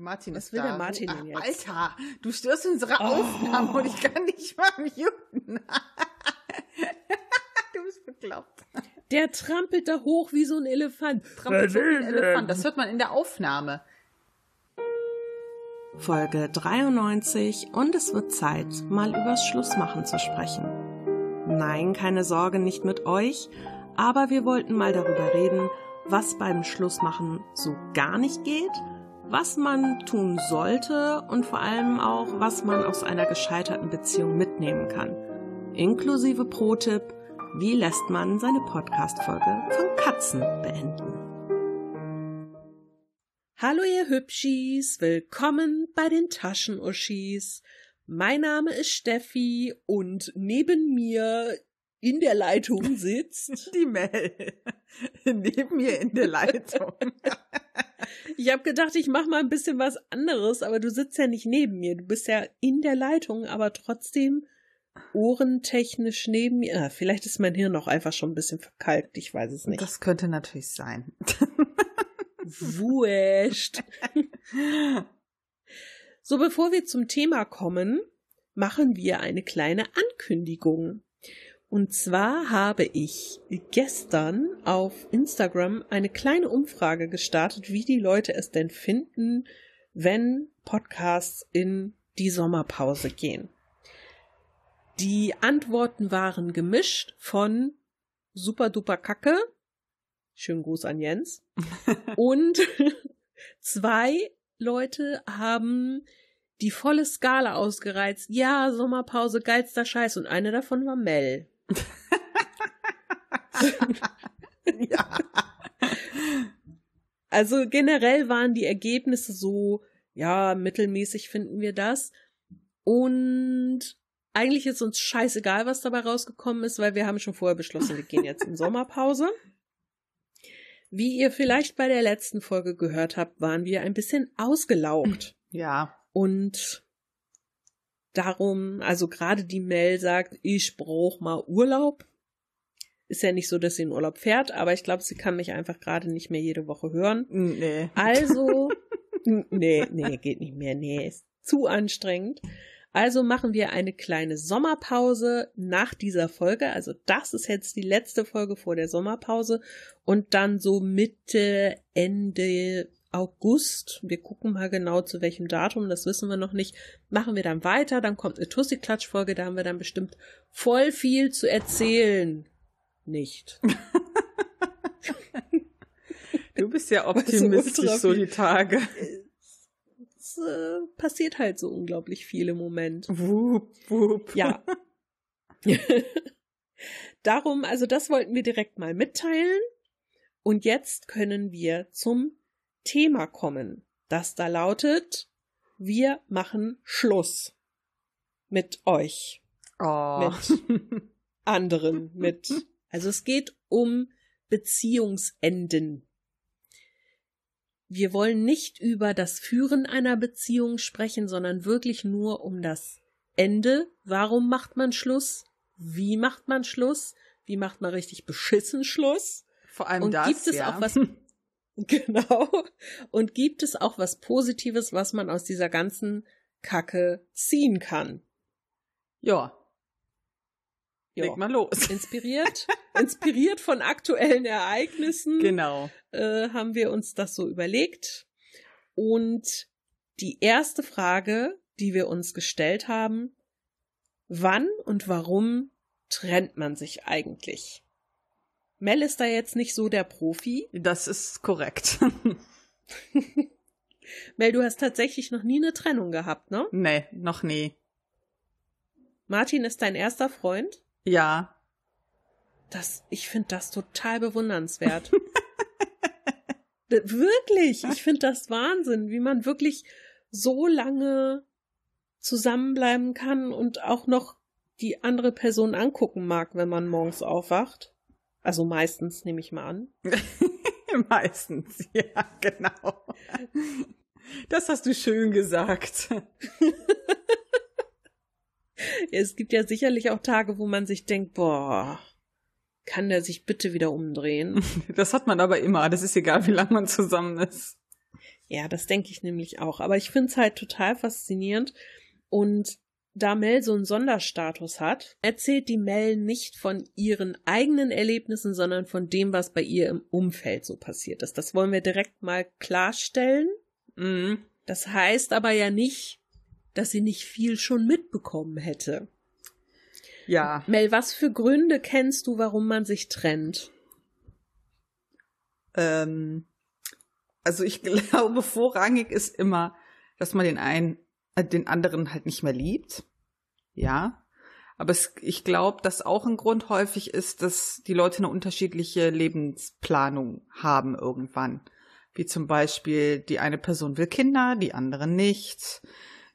Der Martin Was ist will da. der Martin du, ach, jetzt? Alter, du störst unsere Oh. Aufnahme und ich kann nicht mal muten. du bist bekloppt. Der trampelt da hoch wie so ein Elefant. Trampelt so wie ein Elefant. Das hört man in der Aufnahme. Folge 93 und es wird Zeit, mal übers Schlussmachen zu sprechen. Nein, keine Sorge, nicht mit euch, aber wir wollten mal darüber reden, was beim Schlussmachen so gar nicht geht, was man tun sollte und vor allem auch, was man aus einer gescheiterten Beziehung mitnehmen kann. Inklusive Pro-Tipp, wie lässt man seine Podcast-Folge von Katzen beenden? Hallo ihr Hübschis, willkommen bei den Taschenuschis. Mein Name ist Steffi und neben mir in der Leitung sitzt. Die Mel. Neben mir in der Leitung. Ich habe gedacht, ich mache mal ein bisschen was anderes, aber du sitzt ja nicht neben mir. Du bist ja in der Leitung, aber trotzdem ohrentechnisch neben mir. Ah, vielleicht ist mein Hirn auch einfach schon ein bisschen verkalkt, ich weiß es nicht. Das könnte natürlich sein. Wurscht. So, bevor wir zum Thema kommen, machen wir eine kleine Ankündigung. Und zwar habe ich gestern auf Instagram eine kleine Umfrage gestartet, wie die Leute es denn finden, wenn Podcasts in die Sommerpause gehen. Die Antworten waren gemischt von super duper Kacke, schönen Gruß an Jens, und zwei Leute haben die volle Skala ausgereizt. Ja, Sommerpause, geilster Scheiß. Und eine davon war Mel. ja. Also generell waren die Ergebnisse so, ja, mittelmäßig finden wir das. Und eigentlich ist uns scheißegal, was dabei rausgekommen ist, weil wir haben schon vorher beschlossen, wir gehen jetzt in Sommerpause. Wie ihr vielleicht bei der letzten Folge gehört habt, waren wir ein bisschen ausgelaugt. Ja. Und darum, also gerade die Mel sagt, ich brauch mal Urlaub. Ist ja nicht so, dass sie in Urlaub fährt, aber ich glaube, sie kann mich einfach gerade nicht mehr jede Woche hören. Nee. Also, nee, nee, geht nicht mehr. Nee, ist zu anstrengend. Also machen wir eine kleine Sommerpause nach dieser Folge. Also das ist jetzt die letzte Folge vor der Sommerpause. Und dann so Mitte, Ende August, wir gucken mal genau zu welchem Datum, das wissen wir noch nicht, machen wir dann weiter. Dann kommt eine Tussi-Klatsch-Folge, da haben wir dann bestimmt voll viel zu erzählen. Nicht. Du bist ja optimistisch so die Tage. Es äh, passiert halt so unglaublich viel im Moment. Wup, wup. Ja. Darum, also das wollten wir direkt mal mitteilen. Und jetzt können wir zum Thema kommen, das da lautet, wir machen Schluss mit euch, Oh. mit anderen, mit, also es geht um Beziehungsenden. Wir wollen nicht über das Führen einer Beziehung sprechen, sondern wirklich nur um das Ende. Warum macht man Schluss? Wie macht man Schluss? Wie macht man richtig beschissen Schluss? Vor allem Und das, gibt es ja. auch was, genau. Und gibt es auch was Positives, was man aus dieser ganzen Kacke ziehen kann? Ja, Ja. leg mal los. Inspiriert, inspiriert von aktuellen Ereignissen. Genau. äh, haben wir uns das so überlegt. Und die erste Frage, die wir uns gestellt haben, wann und warum trennt man sich eigentlich? Mel ist da jetzt nicht so der Profi. Das ist korrekt. Mel, du hast tatsächlich noch nie eine Trennung gehabt, ne? nee, noch nie. Martin ist dein erster Freund. Ja. Das, ich finde das total bewundernswert. D- wirklich, ich finde das Wahnsinn, wie man wirklich so lange zusammenbleiben kann und auch noch die andere Person angucken mag, wenn man morgens aufwacht. Also meistens nehme ich mal an. Meistens, ja, genau. Das hast du schön gesagt. Es gibt ja sicherlich auch Tage, wo man sich denkt, boah, kann der sich bitte wieder umdrehen? Das hat man aber immer. Das ist egal, wie lange man zusammen ist. Ja, das denke ich nämlich auch. Aber ich finde es halt total faszinierend. Und da Mel so einen Sonderstatus hat, erzählt die Mel nicht von ihren eigenen Erlebnissen, sondern von dem, was bei ihr im Umfeld so passiert ist. Das wollen wir direkt mal klarstellen. Mhm. Das heißt aber ja nicht, dass sie nicht viel schon mitbekommen hätte. Ja. Mel, was für Gründe kennst du, warum man sich trennt? Ähm, also ich glaube, vorrangig ist immer, dass man den einen, den anderen halt nicht mehr liebt. Ja. Aber es, ich glaube, dass auch ein Grund häufig ist, dass die Leute eine unterschiedliche Lebensplanung haben irgendwann. Wie zum Beispiel, die eine Person will Kinder, die andere nicht.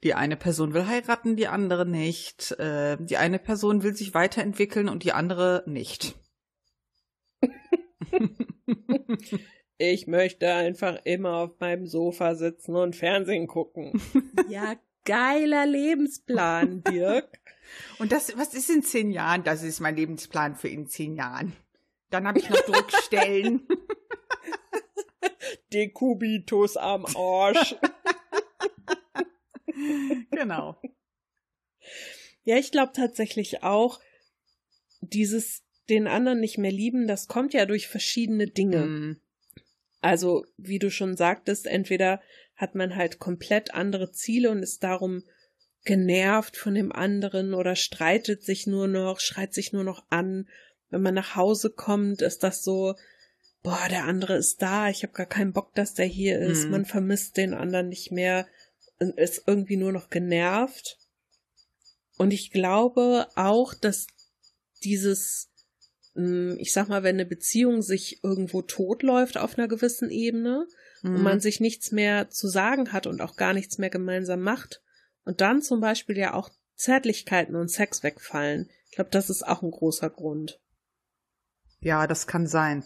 Die eine Person will heiraten, die andere nicht. Äh, die eine Person will sich weiterentwickeln und die andere nicht. Ich möchte einfach immer auf meinem Sofa sitzen und Fernsehen gucken. ja, geiler Lebensplan, Dirk. Und das, was ist in zehn Jahren? Das ist mein Lebensplan für in zehn Jahren. Dann habe ich noch Druckstellen. Dekubitus am Arsch. genau. Ja, ich glaube tatsächlich auch, dieses den anderen nicht mehr lieben, das kommt ja durch verschiedene Dinge. Mm, Also, wie du schon sagtest, entweder hat man halt komplett andere Ziele und ist darum genervt von dem anderen oder streitet sich nur noch, schreit sich nur noch an. Wenn man nach Hause kommt, ist das so, boah, der andere ist da, ich habe gar keinen Bock, dass der hier ist. Mhm. Man vermisst den anderen nicht mehr und ist irgendwie nur noch genervt. Und ich glaube auch, dass dieses, mh, ich sag mal, wenn eine Beziehung sich irgendwo totläuft auf einer gewissen Ebene und mm. man sich nichts mehr zu sagen hat und auch gar nichts mehr gemeinsam macht und dann zum Beispiel ja auch Zärtlichkeiten und Sex wegfallen. Ich glaube, das ist auch ein großer Grund. ja, das kann sein.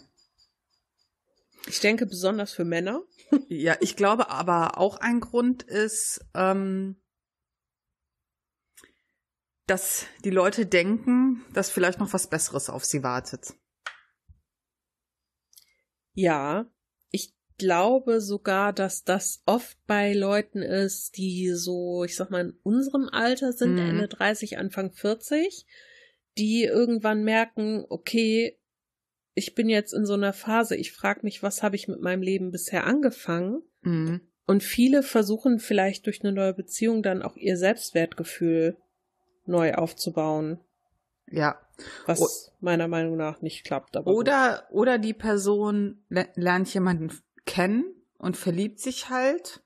Ich denke besonders für Männer. Ja, ich glaube aber auch ein Grund ist, ähm, dass die Leute denken, dass vielleicht noch was Besseres auf sie wartet. Ja, ich glaube sogar, dass das oft bei Leuten ist, die so, ich sag mal, in unserem Alter sind, Mhm. Ende 30, Anfang 40, die irgendwann merken, okay, ich bin jetzt in so einer Phase, ich frage mich, was habe ich mit meinem Leben bisher angefangen? Mhm. Und viele versuchen vielleicht durch eine neue Beziehung dann auch ihr Selbstwertgefühl neu aufzubauen, Ja. was meiner Meinung nach nicht klappt. Gut. Oder, oder die Person le- lernt jemanden kennen und verliebt sich halt.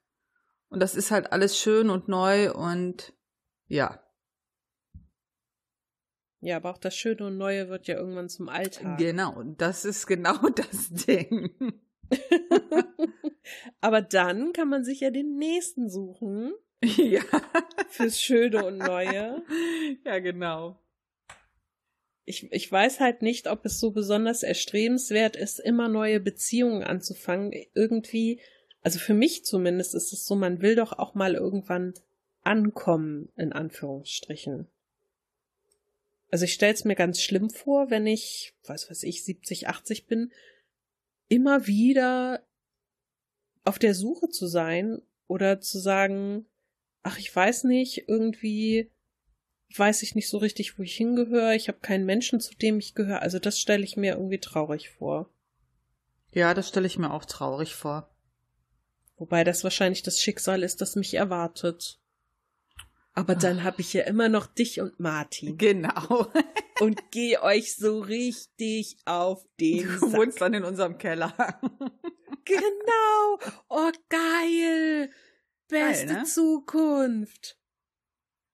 Und das ist halt alles schön und neu und ja, Ja, aber auch das Schöne und Neue wird ja irgendwann zum Alltag. genau. Das ist genau das Ding. aber dann kann man sich ja den nächsten suchen ja. fürs Schöne und Neue. Ja, genau. Ich, ich weiß halt nicht, ob es so besonders erstrebenswert ist, immer neue Beziehungen anzufangen. Irgendwie, also für mich zumindest ist es so, man will doch auch mal irgendwann ankommen, in Anführungsstrichen. Also ich stelle es mir ganz schlimm vor, wenn ich, was weiß ich, 70, 80 bin, immer wieder auf der Suche zu sein oder zu sagen, ach, ich weiß nicht, irgendwie weiß ich nicht so richtig, wo ich hingehöre, ich habe keinen Menschen, zu dem ich gehöre. Also das stelle ich mir irgendwie traurig vor. Ja, das stelle ich mir auch traurig vor. Wobei das wahrscheinlich das Schicksal ist, das mich erwartet. Aber dann habe ich ja immer noch dich und Martin Genau. und geh euch so richtig auf den Du Sack. wohnst dann in unserem Keller. Genau. Oh, geil. Beste Geil, ne? Zukunft.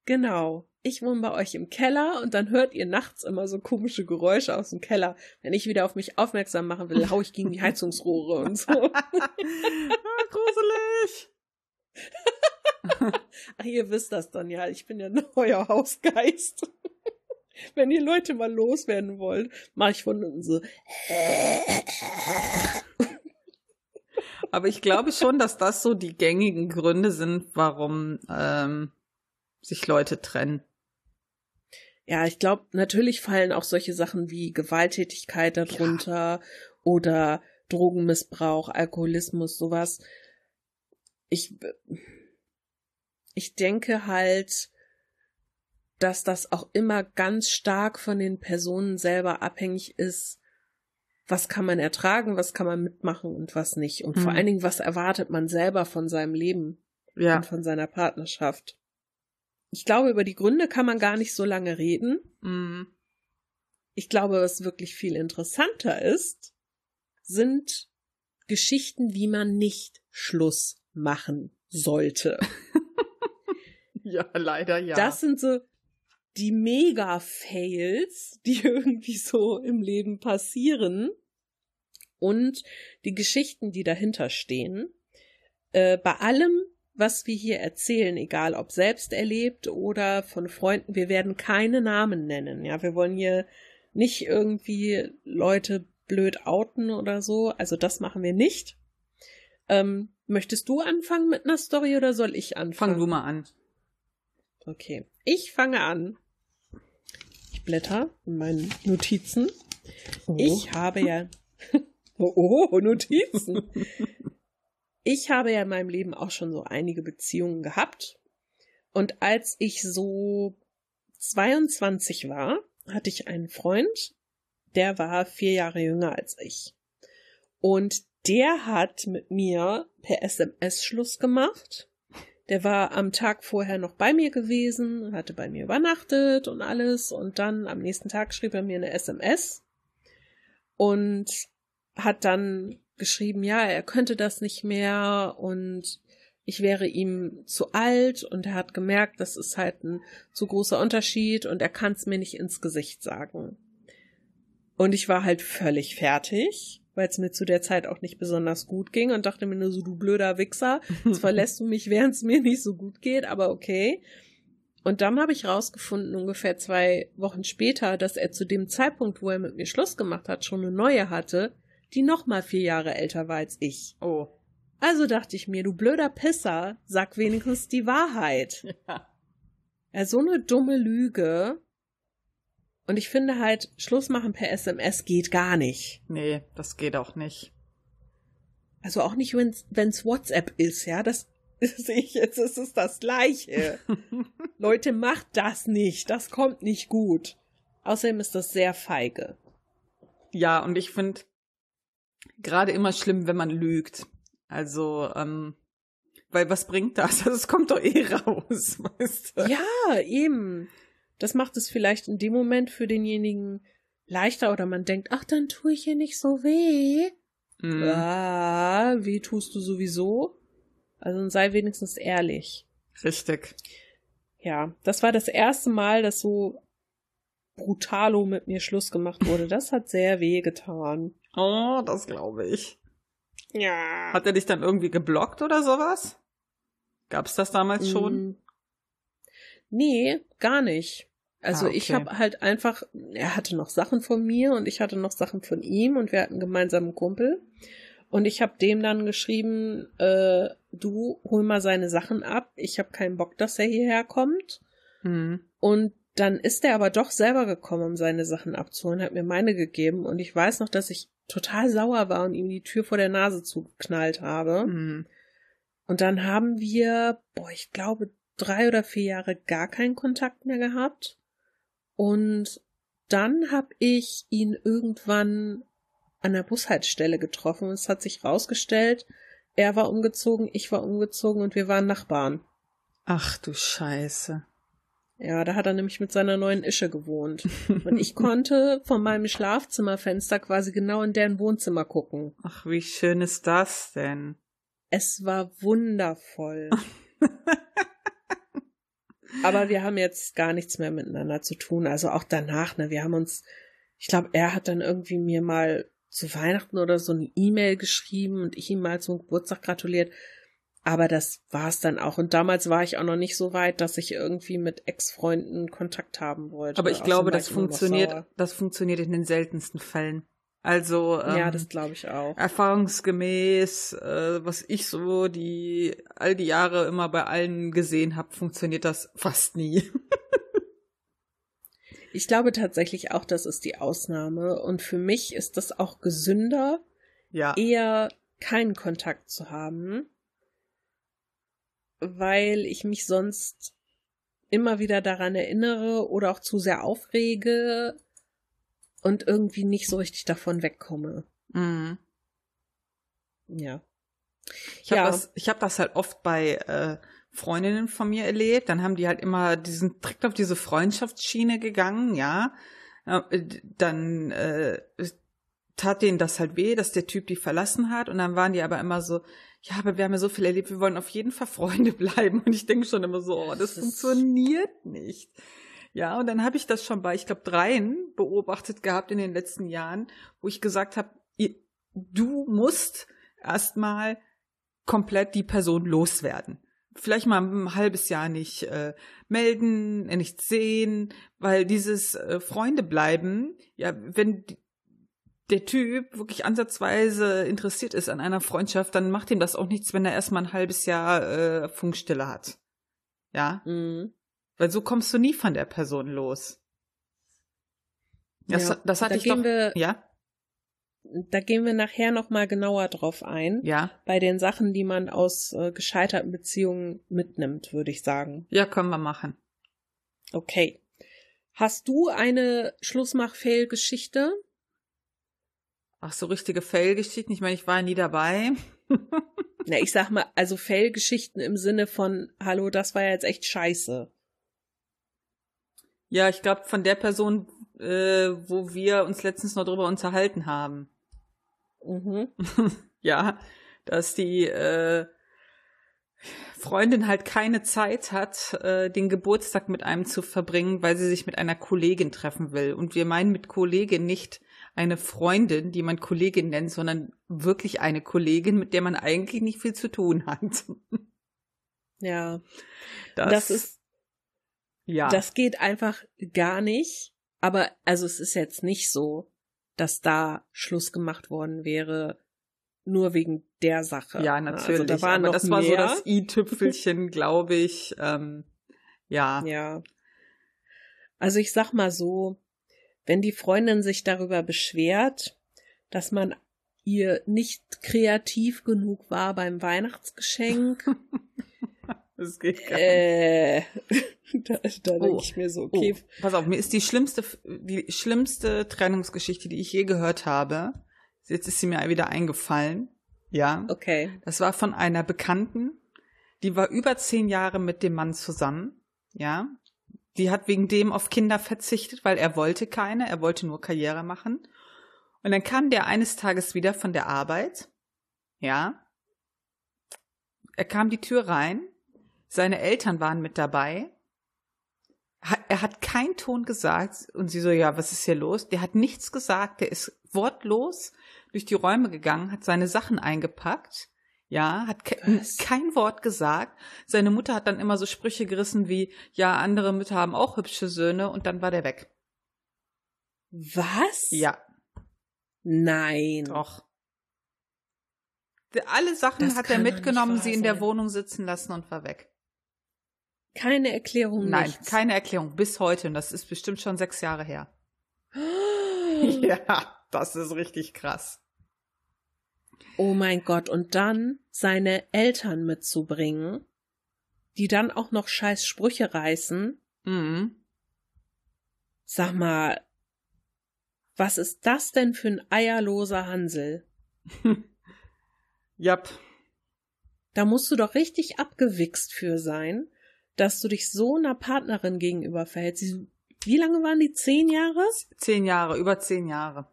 Genau. Ich wohne bei euch im Keller und dann hört ihr nachts immer so komische Geräusche aus dem Keller. Wenn ich wieder auf mich aufmerksam machen will, hau ich gegen die Heizungsrohre und so. Ah, Gruselig. Ach, ihr wisst das dann ja. Ich bin ja nur euer Hausgeist. Wenn ihr Leute mal loswerden wollt, mache ich von unten so. Aber ich glaube schon, dass das so die gängigen Gründe sind, warum ähm, sich Leute trennen. Ja, ich glaube, natürlich fallen auch solche Sachen wie Gewalttätigkeit darunter oder Drogenmissbrauch, Alkoholismus, sowas. ich, ich denke halt, dass das auch immer ganz stark von den Personen selber abhängig ist, was kann man ertragen, was kann man mitmachen und was nicht. Und mhm. vor allen Dingen, was erwartet man selber von seinem Leben ja. und von seiner Partnerschaft. Ich glaube, über die Gründe kann man gar nicht so lange reden. Mhm. Ich glaube, was wirklich viel interessanter ist, sind Geschichten, wie man nicht Schluss machen sollte. ja, leider ja. Das sind so die Mega-Fails, die irgendwie so im Leben passieren und die Geschichten, die dahinter stehen. Äh, bei allem, was wir hier erzählen, egal ob selbst erlebt oder von Freunden, wir werden keine Namen nennen. Ja, wir wollen hier nicht irgendwie Leute blöd outen oder so. Also das machen wir nicht. Ähm, möchtest du anfangen mit einer Story oder soll ich anfangen? Fang du mal an. Okay, ich fange an. Ich blätter in meinen Notizen. Oh. Ich habe ja. oh, oh, Notizen. ich habe ja in meinem Leben auch schon so einige Beziehungen gehabt. Und als ich so 22 war, hatte ich einen Freund, der war vier Jahre jünger als ich. Und der hat mit mir per SMS Schluss gemacht. Der war am Tag vorher noch bei mir gewesen, hatte bei mir übernachtet und alles. Und dann am nächsten Tag schrieb er mir eine SMS und hat dann geschrieben, ja, er könnte das nicht mehr und ich wäre ihm zu alt und er hat gemerkt, das ist halt ein zu großer Unterschied und er kann es mir nicht ins Gesicht sagen. Und ich war halt völlig fertig, weil es mir zu der Zeit auch nicht besonders gut ging und dachte mir nur so, du blöder Wichser, jetzt verlässt du mich, während es mir nicht so gut geht, aber okay. Und dann habe ich rausgefunden, ungefähr zwei Wochen später, dass er zu dem Zeitpunkt, wo er mit mir Schluss gemacht hat, schon eine neue hatte, die noch mal vier Jahre älter war als ich. Oh. Also dachte ich mir, du blöder Pisser, sag wenigstens die Wahrheit. Ja. ja so eine dumme Lüge. Und ich finde halt, Schluss machen per SMS geht gar nicht. Nee, das geht auch nicht. Also auch nicht, wenn es WhatsApp ist, ja. Das sehe ich jetzt, ist es das Gleiche. Leute, macht das nicht. Das kommt nicht gut. Außerdem ist das sehr feige. Ja, und ich finde gerade immer schlimm, wenn man lügt. Also, ähm, weil was bringt das? Also es kommt doch eh raus, weißt du? Ja, eben das macht es vielleicht in dem Moment für denjenigen leichter oder man denkt, ach, dann tue ich hier nicht so weh. Mhm. Ah, weh tust du sowieso. Also sei wenigstens ehrlich. Richtig. Ja, das war das erste Mal, dass so brutalo mit mir Schluss gemacht wurde. Das hat sehr weh getan. Oh, das glaube ich. Ja. Hat er dich dann irgendwie geblockt oder sowas? Gab's das damals schon? Mm. Nee, gar nicht. Also ah, okay. ich habe halt einfach, er hatte noch Sachen von mir und ich hatte noch Sachen von ihm und wir hatten einen gemeinsamen Kumpel. Und ich habe dem dann geschrieben, äh, du hol mal seine Sachen ab. Ich habe keinen Bock, dass er hierher kommt. Hm. Und dann ist er aber doch selber gekommen, um seine Sachen abzuholen, hat mir meine gegeben. Und ich weiß noch, dass ich total sauer war und ihm die Tür vor der Nase zugeknallt habe. Hm. Und dann haben wir, boah, ich glaube, drei oder vier Jahre gar keinen Kontakt mehr gehabt. Und dann habe ich ihn irgendwann an der Bushaltestelle getroffen. Es hat sich rausgestellt, er war umgezogen, ich war umgezogen und wir waren Nachbarn. Ach du Scheiße. Ja, da hat er nämlich mit seiner neuen Ische gewohnt. Und ich konnte von meinem Schlafzimmerfenster quasi genau in deren Wohnzimmer gucken. Ach, wie schön ist das denn? Es war wundervoll. Aber wir haben jetzt gar nichts mehr miteinander zu tun. Also auch danach, ne, wir haben uns, ich glaube, er hat dann irgendwie mir mal zu Weihnachten oder so eine E-Mail geschrieben und ich ihm mal zum Geburtstag gratuliert. Aber das war's dann auch. Und damals war ich auch noch nicht so weit, dass ich irgendwie mit Ex-Freunden Kontakt haben wollte. Aber ich glaube, das funktioniert, das funktioniert in den seltensten Fällen. Also ähm, ja, das glaube ich auch. Erfahrungsgemäß, äh, was ich so die all die Jahre immer bei allen gesehen habe, funktioniert das fast nie. ich glaube tatsächlich auch, das ist die Ausnahme und für mich ist das auch gesünder, ja. eher keinen Kontakt zu haben, weil ich mich sonst immer wieder daran erinnere oder auch zu sehr aufrege und irgendwie nicht so richtig davon wegkomme. Mhm. Ja. Ich habe Ja. das, ich hab das halt oft bei äh, Freundinnen von mir erlebt. Dann haben die halt immer diesen direkt auf diese Freundschaftsschiene gegangen, ja. Äh, Dann äh, tat denen das halt weh, dass der Typ die verlassen hat. Und dann waren die aber immer so, ja, aber wir haben ja so viel erlebt, wir wollen auf jeden Fall Freunde bleiben. Und ich denke schon immer so, oh, das Das funktioniert nicht. Ja, und dann habe ich das schon bei, ich glaube, dreien beobachtet gehabt in den letzten Jahren, wo ich gesagt habe, du musst erstmal komplett die Person loswerden. Vielleicht mal ein halbes Jahr nicht äh, melden, nicht sehen, weil dieses äh, Freunde bleiben, ja, wenn der Typ wirklich ansatzweise interessiert ist an einer Freundschaft, dann macht ihm das auch nichts, wenn er erstmal ein halbes Jahr äh, Funkstille hat. Ja, Mhm. weil so kommst du nie von der Person los. Das, Ja, das hatte da ich gehen doch. wir- ja, Da gehen wir nachher nochmal genauer drauf ein. ja, Bei den Sachen, die man aus äh, gescheiterten Beziehungen mitnimmt, würde ich sagen. ja, können wir machen. Okay. Hast du eine Schlussmach-Fail-Geschichte? Ach, so richtige Fail-Geschichten. Ich meine, ich war nie dabei. Na, ich sag mal, also Fail-Geschichten im Sinne von, hallo, das war ja jetzt echt scheiße. Ja, ich glaube, von der Person, äh, wo wir uns letztens noch drüber unterhalten haben. Mhm. Ja, dass die äh, Freundin halt keine Zeit hat, äh, den Geburtstag mit einem zu verbringen, weil sie sich mit einer Kollegin treffen will. Und wir meinen mit Kollegin nicht eine Freundin, die man Kollegin nennt, sondern wirklich eine Kollegin, mit der man eigentlich nicht viel zu tun hat. Ja. Das ist, ja. das geht einfach gar nicht. Aber, also es ist jetzt nicht so, dass da Schluss gemacht worden wäre, nur wegen der Sache. Ja, natürlich. Also da aber das war so mehr. das i-Tüpfelchen, glaube ich. Ähm, ja. Ja. Also ich sag mal so, wenn die Freundin sich darüber beschwert, dass man ihr nicht kreativ genug war beim Weihnachtsgeschenk, Das geht gar nicht. äh, da, da denke Oh. ich mir so, okay, Oh, pass auf, mir ist die schlimmste, die schlimmste Trennungsgeschichte, die ich je gehört habe. Jetzt ist sie mir wieder eingefallen. Ja. okay. Das war von einer Bekannten, die war über zehn Jahre mit dem Mann zusammen. Ja. Die hat wegen dem auf Kinder verzichtet, weil er wollte keine, er wollte nur Karriere machen. Und dann kam der eines Tages wieder von der Arbeit. Ja. Er kam die Tür rein. Seine Eltern waren mit dabei. Er hat keinen Ton gesagt und sie so, ja, was ist hier los? Der hat nichts gesagt, der ist wortlos durch die Räume gegangen, hat seine Sachen eingepackt, ja, hat ke Was? kein Wort gesagt. Seine Mutter hat dann immer so Sprüche gerissen wie, ja, andere Mütter haben auch hübsche Söhne und dann war der weg. Was? Ja, Nein. doch. Alle Sachen Das hat er mitgenommen, sie in der. Wohnung sitzen lassen und war weg. Keine Erklärung. Nein, nichts. keine Erklärung bis heute und das ist bestimmt schon sechs Jahre her. Ja, das ist richtig krass. Oh mein Gott, und dann seine Eltern mitzubringen, die dann auch noch scheiß Sprüche reißen. Mhm. Sag mal, was ist das denn für ein eierloser Hansel? Jap. Da musst du doch richtig abgewichst für sein, dass du dich so einer Partnerin gegenüber verhältst. Wie lange waren die? Zehn Jahre? Zehn Jahre, über zehn Jahre.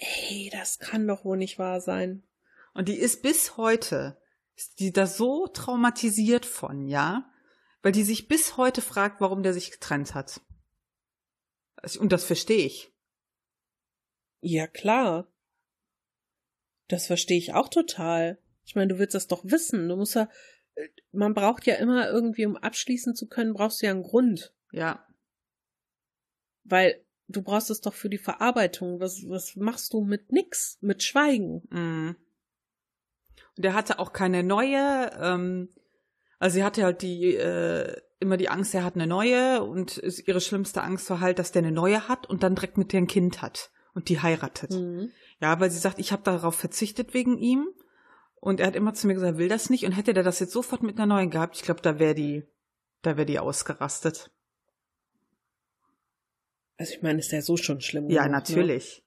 Ey, das kann doch wohl nicht wahr sein. Und die ist bis heute, ist die da so traumatisiert von, ja? Weil die sich bis heute fragt, warum der sich getrennt hat. Und das verstehe ich. Ja, klar. Das verstehe ich auch total. Ich meine, du willst das doch wissen. Du musst ja, äh, man braucht ja immer irgendwie, um abschließen zu können, brauchst du ja einen Grund. Ja. Weil du brauchst es doch für die Verarbeitung. Was, was machst du mit nix? Mit Schweigen? Mhm. Und er hatte auch keine neue, ähm, also sie hatte halt die, äh, immer die Angst, er hat eine neue und ist- ihre schlimmste Angst war halt, dass der eine neue hat und dann direkt mit der ein Kind hat und die heiratet. Mhm. Ja, weil sie sagt, ich habe darauf verzichtet wegen ihm Und er hat immer zu mir gesagt, will das nicht. Und hätte der das jetzt sofort mit einer neuen gehabt, ich glaube, da wäre die, da wäre die ausgerastet. Also ich meine, ist ja so schon schlimm. Ja, genug, ne? natürlich.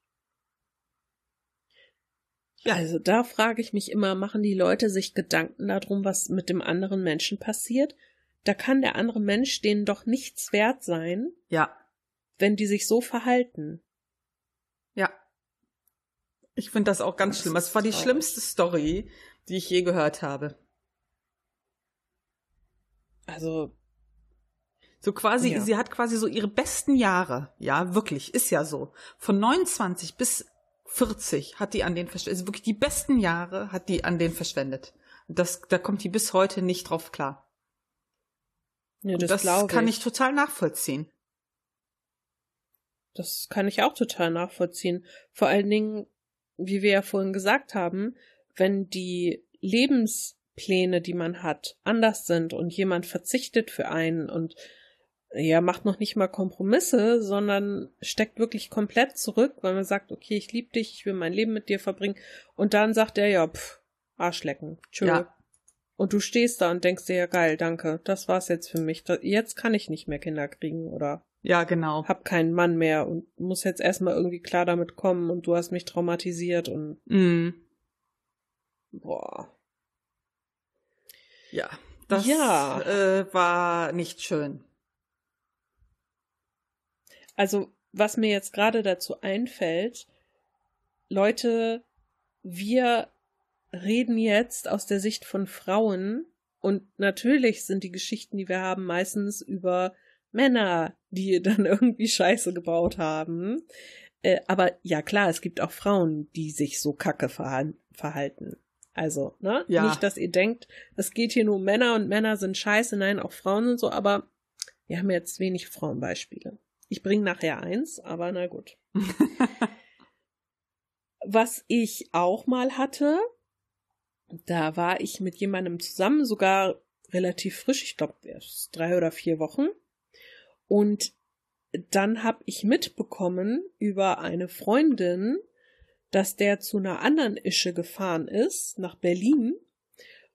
Ja, also da frage ich mich immer, machen die Leute sich Gedanken darum, was mit dem anderen Menschen passiert? Da kann der andere Mensch denen doch nichts wert sein, Ja, wenn die sich so verhalten. ja. Ich finde das auch ganz Das schlimm. Das war die traurig. schlimmste Story, die ich je gehört habe. Also, So quasi, Ja. sie hat quasi so ihre besten Jahre, ja, wirklich, ist ja so. Von 29 bis 40 hat die an den verschwendet, also wirklich die besten Jahre hat die an den verschwendet. Das, da kommt die bis heute nicht drauf klar. ja, das, das kann ich. ich total nachvollziehen. Das kann ich auch total nachvollziehen. Vor allen Dingen, wie wir ja vorhin gesagt haben, wenn die Lebenspläne, die man hat, anders sind und jemand verzichtet für einen und ja, macht noch nicht mal Kompromisse, sondern steckt wirklich komplett zurück, weil man sagt, okay, ich liebe dich, ich will mein Leben mit dir verbringen. Und dann sagt er, ja, pff, Arschlecken, tschö. Ja. Und du stehst da und denkst dir, ja geil, danke, das war's jetzt für mich. Jetzt kann ich nicht mehr Kinder kriegen oder Ja, genau. hab keinen Mann mehr und muss jetzt erstmal irgendwie klar damit kommen und du hast mich traumatisiert und Mm, boah. ja, das Ja. Äh, war nicht schön. Also, was mir jetzt gerade dazu einfällt, Leute, wir reden jetzt aus der Sicht von Frauen und natürlich sind die Geschichten, die wir haben, meistens über Männer, die dann irgendwie Scheiße gebaut haben. Äh, aber ja klar, es gibt auch Frauen, die sich so kacke verhal- verhalten. Also, ne? Ja. Nicht, dass ihr denkt, es geht hier nur um Männer und Männer sind scheiße, nein, auch Frauen und so, aber wir haben jetzt wenig Frauenbeispiele. Ich bringe nachher eins, aber na gut. Was ich auch mal hatte, da war ich mit jemandem zusammen, sogar relativ frisch, ich glaube erst drei oder vier Wochen. Und dann habe ich mitbekommen über eine Freundin, dass der zu einer anderen Ische gefahren ist, nach Berlin,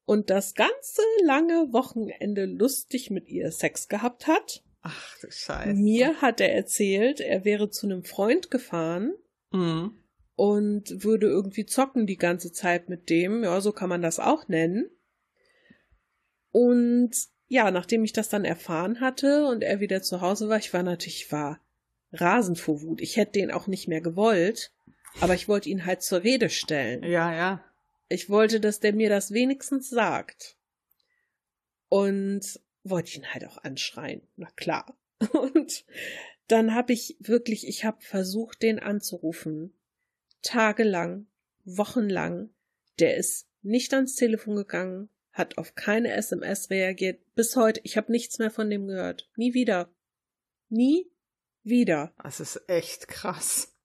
und das ganze lange Wochenende lustig mit ihr Sex gehabt hat. Ach du Scheiße. Mir hat er erzählt, er wäre zu einem Freund gefahren Mm. und würde irgendwie zocken die ganze Zeit mit dem. Ja, so kann man das auch nennen. Und ja, nachdem ich das dann erfahren hatte und er wieder zu Hause war, ich war natürlich, ich war rasend vor Wut. Ich hätte den auch nicht mehr gewollt, aber ich wollte ihn halt zur Rede stellen. Ja, ja. Ich wollte, dass der mir das wenigstens sagt. Und wollte ihn halt auch anschreien. Na klar. Und dann habe ich wirklich, ich habe versucht, den anzurufen. Tagelang, wochenlang. Der ist nicht ans Telefon gegangen, hat auf keine SMS reagiert. Bis heute, ich habe nichts mehr von dem gehört. Nie wieder. Nie wieder. Das ist echt krass.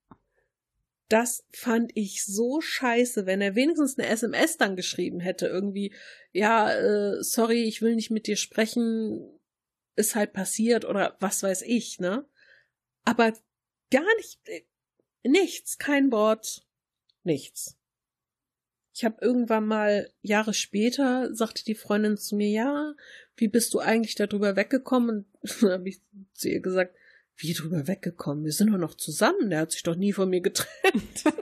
Das fand ich so scheiße, wenn er wenigstens eine SMS dann geschrieben hätte, irgendwie, ja, äh, sorry, ich will nicht mit dir sprechen, ist halt passiert oder was weiß ich, ne? Aber gar nicht, äh, nichts, kein Wort, nichts. Ich habe irgendwann mal Jahre später sagte die Freundin zu mir, ja, wie bist du eigentlich darüber weggekommen? Und dann habe ich zu ihr gesagt, wie drüber weggekommen? Wir sind doch noch zusammen. Der hat sich doch nie von mir getrennt.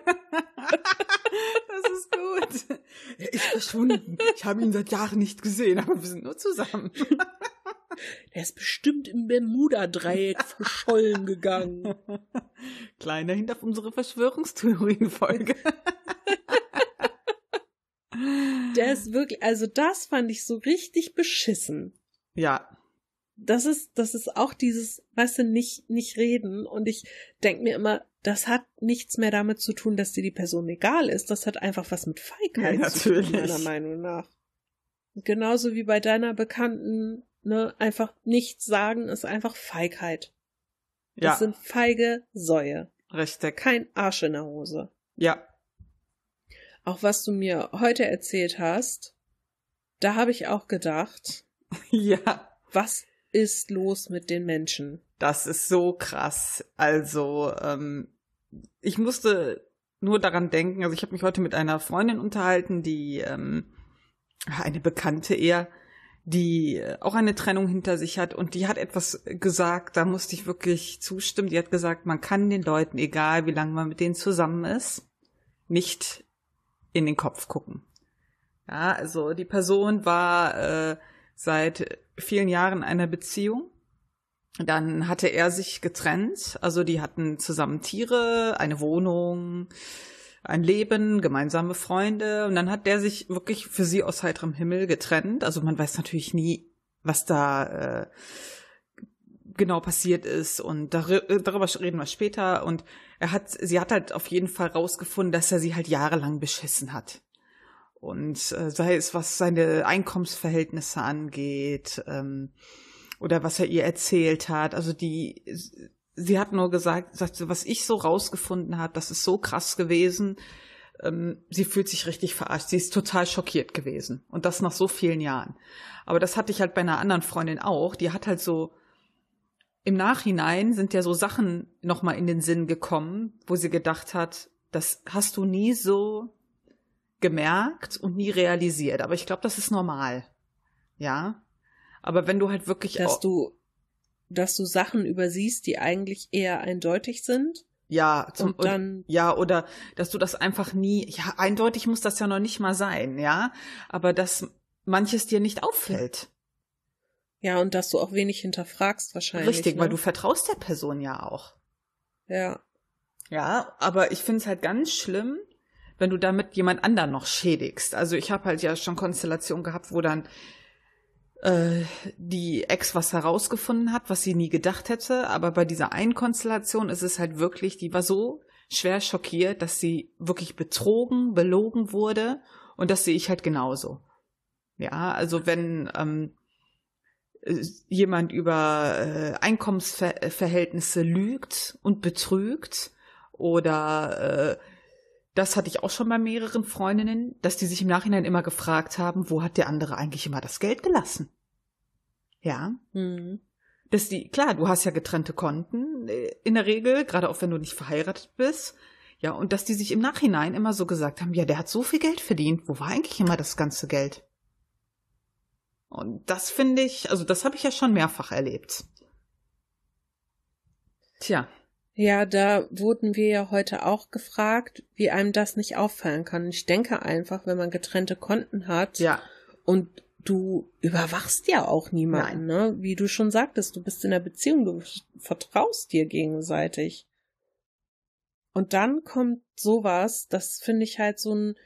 Das ist gut. Er ist verschwunden. Ich habe ihn seit Jahren nicht gesehen, aber wir sind nur zusammen. Der ist bestimmt im Bermuda-Dreieck verschollen gegangen. Kleiner Hint auf unsere Verschwörungstheorien-Folge. Der ist wirklich, also das fand ich so richtig beschissen. Ja, Das ist, das ist auch dieses, weißt du, nicht, nicht reden. Und ich denk mir immer, das hat nichts mehr damit zu tun, dass dir die Person egal ist. Das hat einfach was mit Feigheit Ja, zu tun, meiner Meinung nach. Genauso wie bei deiner Bekannten, ne, einfach nichts sagen ist einfach Feigheit. Das ja, sind feige Säue. richtig. Kein Arsch in der Hose. Ja, Auch was du mir heute erzählt hast, da habe ich auch gedacht, ja. was ist los mit den Menschen? Das ist so krass. Also, ähm, ich musste nur daran denken, also ich habe mich heute mit einer Freundin unterhalten, die ähm, eine Bekannte eher, die äh, auch eine Trennung hinter sich hat und die hat etwas gesagt, da musste ich wirklich zustimmen. Die hat gesagt, man kann den Leuten, egal wie lange man mit denen zusammen ist, nicht in den Kopf gucken. Ja, also die Person war äh, seit vielen Jahren in einer Beziehung. Dann hatte er sich getrennt, also die hatten zusammen Tiere, eine Wohnung, ein Leben, gemeinsame Freunde. Und dann hat der sich wirklich für sie aus heiterem Himmel getrennt. Also man weiß natürlich nie, was da äh, genau passiert ist. Und dar darüber reden wir später. Und er hat, sie hat halt auf jeden Fall rausgefunden, dass er sie halt jahrelang beschissen hat. Und äh, sei es, was seine Einkommensverhältnisse angeht, ähm, oder was er ihr erzählt hat. Also die sie hat nur gesagt, sagt, was ich so rausgefunden habe, das ist so krass gewesen. Ähm, sie fühlt sich richtig verarscht. Sie ist total schockiert gewesen. Und das nach so vielen Jahren. Aber das hatte ich halt bei einer anderen Freundin auch. Die hat halt so, im Nachhinein sind ja so Sachen nochmal in den Sinn gekommen, wo sie gedacht hat, das hast du nie so gemerkt und nie realisiert. Aber ich glaube, das ist normal. Ja. Aber wenn du halt wirklich. Dass du dass du Sachen übersiehst, die eigentlich eher eindeutig sind. Ja, zum, und dann, ja, oder dass du das einfach nie, ja, eindeutig muss das ja noch nicht mal sein, ja, aber dass manches dir nicht auffällt. Ja, und dass du auch wenig hinterfragst wahrscheinlich. Richtig, ne? weil du vertraust der Person ja auch. Ja. Ja, aber ich finde es halt ganz schlimm, wenn du damit jemand anderen noch schädigst. Also ich habe halt ja schon Konstellationen gehabt, wo dann äh, die Ex was herausgefunden hat, was sie nie gedacht hätte. Aber bei dieser einen Konstellation ist es halt wirklich, die war so schwer schockiert, dass sie wirklich betrogen, belogen wurde. Und das sehe ich halt genauso. Ja, also wenn ähm, jemand über äh, Einkommensverhältnisse lügt und betrügt oder äh, das hatte ich auch schon bei mehreren Freundinnen, dass die sich im Nachhinein immer gefragt haben, wo hat der andere eigentlich immer das Geld gelassen? Ja. Mhm. Dass die, klar, du hast ja getrennte Konten äh, in der Regel, gerade auch wenn du nicht verheiratet bist. Ja, und dass die sich im Nachhinein immer so gesagt haben, ja, der hat so viel Geld verdient, wo war eigentlich immer das ganze Geld? Und das finde ich, also das habe ich ja schon mehrfach erlebt. Tja. Ja, da wurden wir ja heute auch gefragt, wie einem das nicht auffallen kann. Ich denke einfach, wenn man getrennte Konten hat ja. und du überwachst ja auch niemanden, Nein. ne? Wie du schon sagtest, du bist in einer Beziehung, du vertraust dir gegenseitig. Und dann kommt sowas, das finde ich halt so ein,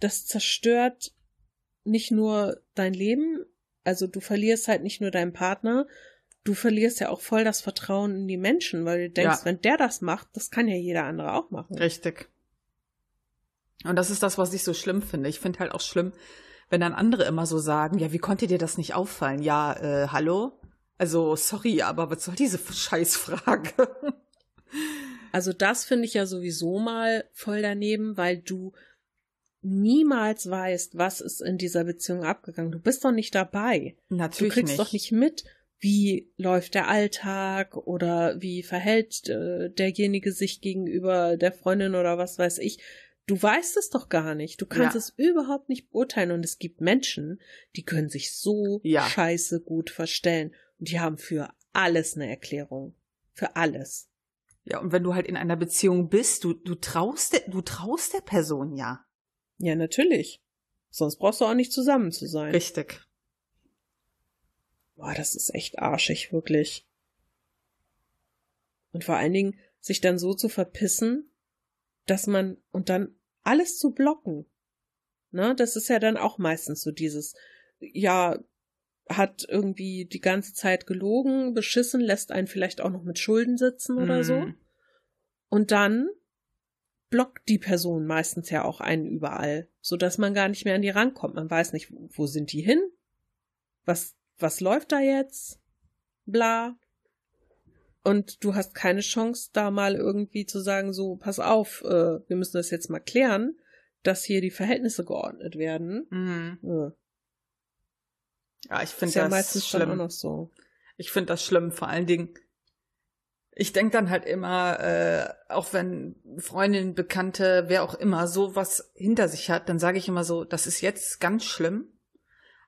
das zerstört nicht nur dein Leben, also du verlierst halt nicht nur deinen Partner, du verlierst ja auch voll das Vertrauen in die Menschen, weil du denkst, ja. wenn der das macht, das kann ja jeder andere auch machen. Richtig. Und das ist das, was ich so schlimm finde. Ich finde halt auch schlimm, wenn dann andere immer so sagen, ja, wie konnte dir das nicht auffallen? Ja, äh, hallo? Also, sorry, aber was soll diese Scheißfrage? Also, das finde ich ja sowieso mal voll daneben, weil du niemals weißt, was ist in dieser Beziehung abgegangen. Du bist doch nicht dabei. Natürlich Du kriegst nicht. doch nicht mit, wie läuft der Alltag oder wie verhält äh, derjenige sich gegenüber der Freundin oder was weiß ich. Du weißt es doch gar nicht. Du kannst ja. es überhaupt nicht beurteilen. Und es gibt Menschen, die können sich so ja. scheiße gut verstellen. Und die haben für alles eine Erklärung. Für alles. Ja, und wenn du halt in einer Beziehung bist, du, du traust, der, du traust der Person ja. Ja, natürlich. Sonst brauchst du auch nicht zusammen zu sein. Richtig. Boah, das ist echt arschig, wirklich. Und vor allen Dingen, sich dann so zu verpissen, dass man, und dann alles zu blocken. Ne, das ist ja dann auch meistens so dieses, ja, hat irgendwie die ganze Zeit gelogen, beschissen, lässt einen vielleicht auch noch mit Schulden sitzen oder mhm. so. Und dann blockt die Person meistens ja auch einen überall, so dass man gar nicht mehr an die rankommt. Man weiß nicht, wo sind die hin? Was was läuft da jetzt? Bla. Und du hast keine Chance, da mal irgendwie zu sagen, so, pass auf, äh, wir müssen das jetzt mal klären, dass hier die Verhältnisse geordnet werden. Mhm. Ja. ja, ich finde ja das meistens schlimm. auch noch so. Ich finde das schlimm, vor allen Dingen, ich denke dann halt immer, äh, auch wenn Freundin, Bekannte, wer auch immer so was hinter sich hat, dann sage ich immer so, das ist jetzt ganz schlimm,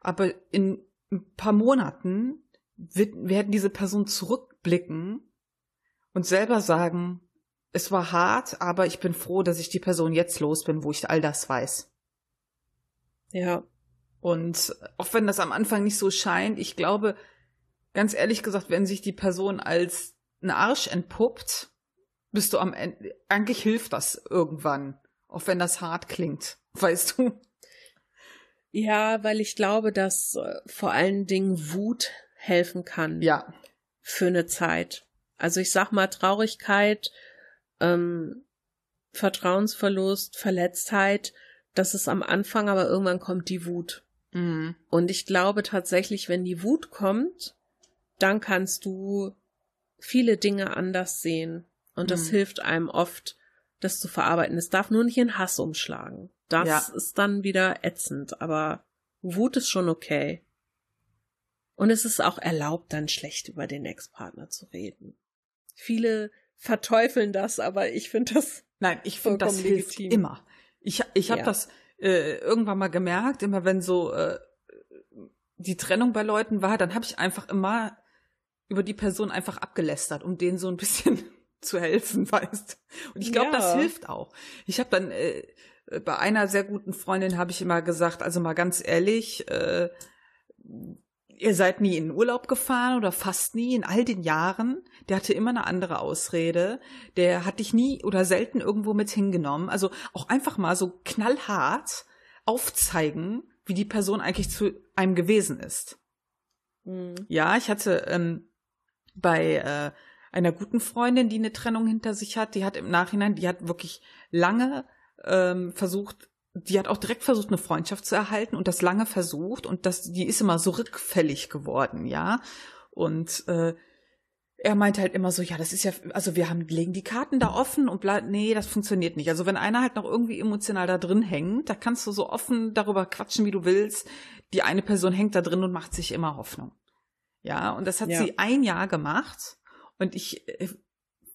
aber in ein paar Monaten wird, werden diese Personen zurückblicken und selber sagen, es war hart, aber ich bin froh, dass ich die Person jetzt los bin, wo ich all das weiß. Ja. Und auch wenn das am Anfang nicht so scheint, ich glaube, ganz ehrlich gesagt, wenn sich die Person als ein Arsch entpuppt, bist du am Ende, eigentlich hilft das irgendwann, auch wenn das hart klingt, weißt du? Ja, weil ich glaube, dass äh, vor allen Dingen Wut helfen kann. Ja. Für eine Zeit. Also ich sag mal Traurigkeit, ähm, Vertrauensverlust, Verletztheit, das ist am Anfang, aber irgendwann kommt die Wut. Mhm. Und ich glaube tatsächlich, wenn die Wut kommt, dann kannst du viele Dinge anders sehen. Und das Mhm. hilft einem oft, das zu verarbeiten. Es darf nur nicht in Hass umschlagen. Das Ja. ist dann wieder ätzend, aber Wut ist schon okay. Und es ist auch erlaubt, dann schlecht über den Ex-Partner zu reden. Viele verteufeln das, aber ich finde das Nein, ich finde, das hilft legitim. immer. Ich, ich habe Ja. das äh, irgendwann mal gemerkt, immer wenn so äh, die Trennung bei Leuten war, dann habe ich einfach immer über die Person einfach abgelästert, um denen so ein bisschen zu helfen, weißt. Und ich glaube, das Ja. hilft auch. Ich habe dann äh, bei einer sehr guten Freundin habe ich immer gesagt, also mal ganz ehrlich, äh, ihr seid nie in Urlaub gefahren oder fast nie in all den Jahren. Der hatte immer eine andere Ausrede. Der hat dich nie oder selten irgendwo mit hingenommen. Also auch einfach mal so knallhart aufzeigen, wie die Person eigentlich zu einem gewesen ist. Mhm. Ja, ich hatte ähm, bei äh, einer guten Freundin, die eine Trennung hinter sich hat, die hat im Nachhinein, die hat wirklich lange ähm, versucht, die hat auch direkt versucht, eine Freundschaft zu erhalten und das lange versucht und das, die ist immer so rückfällig geworden, ja. Und äh, er meinte halt immer so, ja, das ist ja, also wir haben, legen die Karten da offen und bla, nee, das funktioniert nicht. Also wenn einer halt noch irgendwie emotional da drin hängt, da kannst du so offen darüber quatschen, wie du willst. Die eine Person hängt da drin und macht sich immer Hoffnung. Ja, und das hat Ja. sie ein Jahr gemacht und ich äh,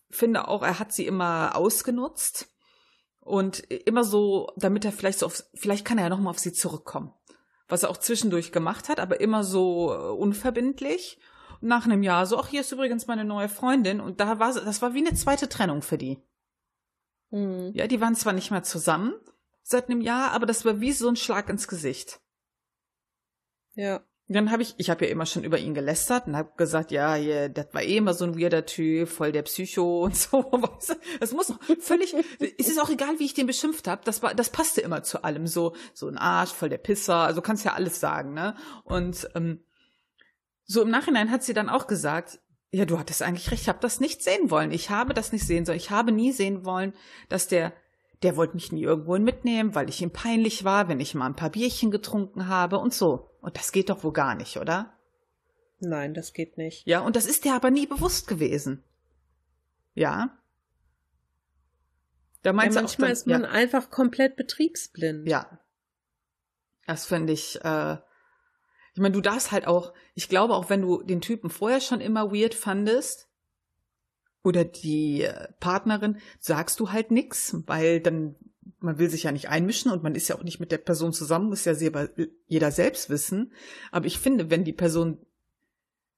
finde auch, er hat sie immer ausgenutzt und immer so, damit er vielleicht so auf, vielleicht kann er ja noch mal auf sie zurückkommen. Was er auch zwischendurch gemacht hat, aber immer so äh, unverbindlich. Und nach einem Jahr so, ach, hier ist übrigens meine neue Freundin und da war, das war wie eine zweite Trennung für die. Mhm. Ja, die waren zwar nicht mehr zusammen seit einem Jahr, aber das war wie so ein Schlag ins Gesicht. Ja. Dann habe ich, ich habe ja immer schon über ihn gelästert und habe gesagt, ja, hier, das war eh immer so ein weirder Typ, voll der Psycho und so. Das muss völlig, es ist auch egal, wie ich den beschimpft habe, das war, das passte immer zu allem. So, so ein Arsch, voll der Pisser, also kannst ja alles sagen, ne? Und ähm, so im Nachhinein hat sie dann auch gesagt, ja, du hattest eigentlich recht, ich habe das nicht sehen wollen. Ich habe das nicht sehen sollen. Ich habe nie sehen wollen, dass der der wollte mich nie irgendwo mitnehmen, weil ich ihm peinlich war, wenn ich mal ein paar Bierchen getrunken habe und so. Und das geht doch wohl gar nicht, oder? Nein, das geht nicht. Ja, und das ist dir aber nie bewusst gewesen. Ja. Da Ja, meinst auch manchmal dann, ist man ja, einfach komplett betriebsblind. ja. Das finde ich, äh, ich meine, du darfst halt auch, ich glaube auch, wenn du den Typen vorher schon immer weird fandest, oder die äh, Partnerin, sagst du halt nix, weil dann, man will sich ja nicht einmischen und man ist ja auch nicht mit der Person zusammen, muss ja selber, jeder selbst wissen. Aber ich finde, wenn die Person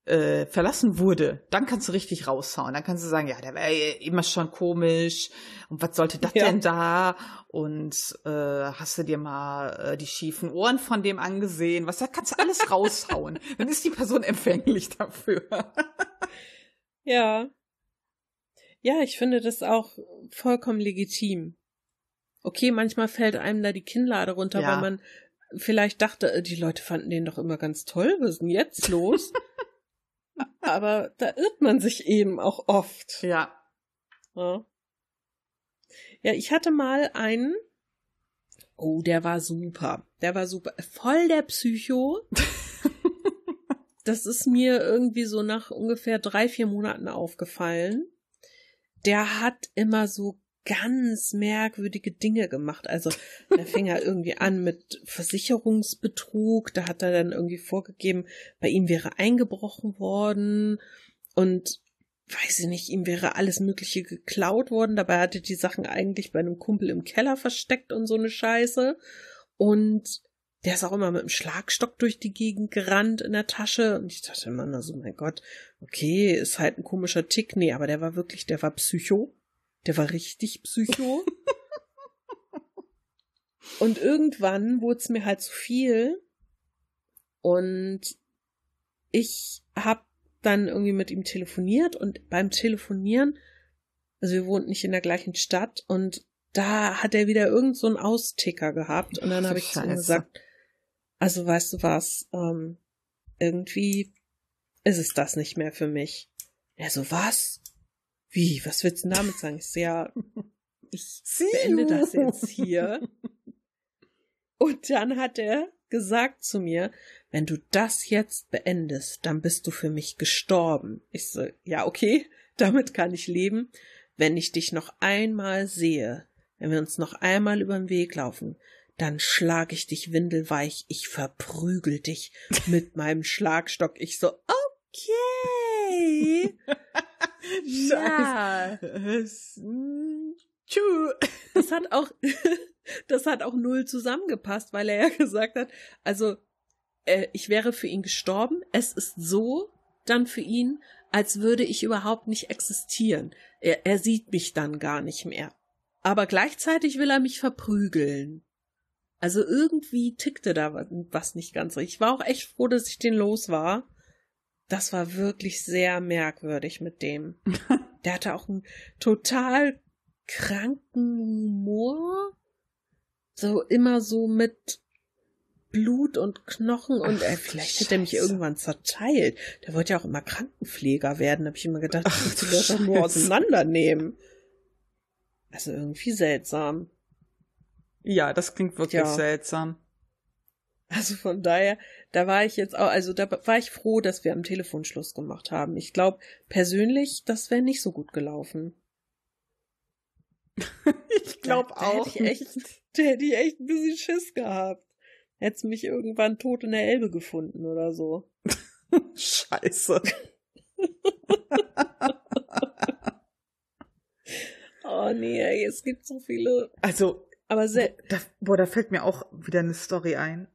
äh, verlassen wurde, dann kannst du richtig raushauen. Dann kannst du sagen, ja, der war ja immer schon komisch und was sollte das Ja. denn da? Und äh, hast du dir mal äh, die schiefen Ohren von dem angesehen? Was da kannst du alles raushauen. dann ist die Person empfänglich dafür. Ja. Ja, ich finde das auch vollkommen legitim. Okay, manchmal fällt einem da die Kinnlade runter, Ja. weil man vielleicht dachte, äh, die Leute fanden den doch immer ganz toll. Was ist denn jetzt los? Aber da irrt man sich eben auch oft. ja. Ja. ja, ich hatte mal einen. Oh, der war super. Der war super. Voll der Psycho. Das ist mir irgendwie so nach ungefähr drei, vier Monaten aufgefallen. Der hat immer so ganz merkwürdige Dinge gemacht. Also, der fing ja irgendwie an mit Versicherungsbetrug. Da hat er dann irgendwie vorgegeben, bei ihm wäre eingebrochen worden. Und weiß ich nicht, ihm wäre alles Mögliche geklaut worden. Dabei hatte die Sachen eigentlich bei einem Kumpel im Keller versteckt und so eine Scheiße. Und der ist auch immer mit dem Schlagstock durch die Gegend gerannt in der Tasche. Und ich dachte immer, na so, mein Gott, okay, ist halt ein komischer Tick. Nee, aber der war wirklich, der war Psycho. Der war richtig Psycho. und irgendwann wurde es mir halt zu viel. Und ich hab dann irgendwie mit ihm telefoniert und beim Telefonieren, also wir wohnten nicht in der gleichen Stadt und da hat er wieder irgend so einen Austicker gehabt und dann habe ich zu ihm gesagt, also weißt du was, ähm, irgendwie ist es das nicht mehr für mich. Er so, was? Wie, was willst du damit sagen? Ich so, ja, ich beende das jetzt hier. Und dann hat er gesagt zu mir, wenn du das jetzt beendest, dann bist du für mich gestorben. Ich so, ja, okay, damit kann ich leben. Wenn ich dich noch einmal sehe, wenn wir uns noch einmal über den Weg laufen, dann schlag ich dich windelweich, ich verprügel dich mit meinem Schlagstock. Ich so, okay. ja. Das hat auch, das hat auch null zusammengepasst, weil er ja gesagt hat, also äh, ich wäre für ihn gestorben. Es ist so dann für ihn, als würde ich überhaupt nicht existieren. Er, er sieht mich dann gar nicht mehr. Aber gleichzeitig will er mich verprügeln. Also irgendwie tickte da was nicht ganz richtig. Ich war auch echt froh, dass ich den los war. Das war wirklich sehr merkwürdig mit dem. Der hatte auch einen total kranken Humor. So immer so mit Blut und Knochen und Ach, äh, vielleicht hätte er mich irgendwann zerteilt. Der wollte ja auch immer Krankenpfleger werden, habe ich immer gedacht, Ach, ich das nur auseinandernehmen. Also irgendwie seltsam. Ja, das klingt wirklich ja. seltsam. Also von daher, da war ich jetzt auch, also da war ich froh, dass wir am Telefon Schluss gemacht haben. Ich glaube persönlich, das wäre nicht so gut gelaufen. ich glaube auch. Hätte ich echt, da hätte ich echt ein bisschen Schiss gehabt. Hättest mich irgendwann tot in der Elbe gefunden oder so. Scheiße. oh nee, es gibt so viele. Also, aber sehr. Da, boah, da fällt mir auch wieder eine Story ein.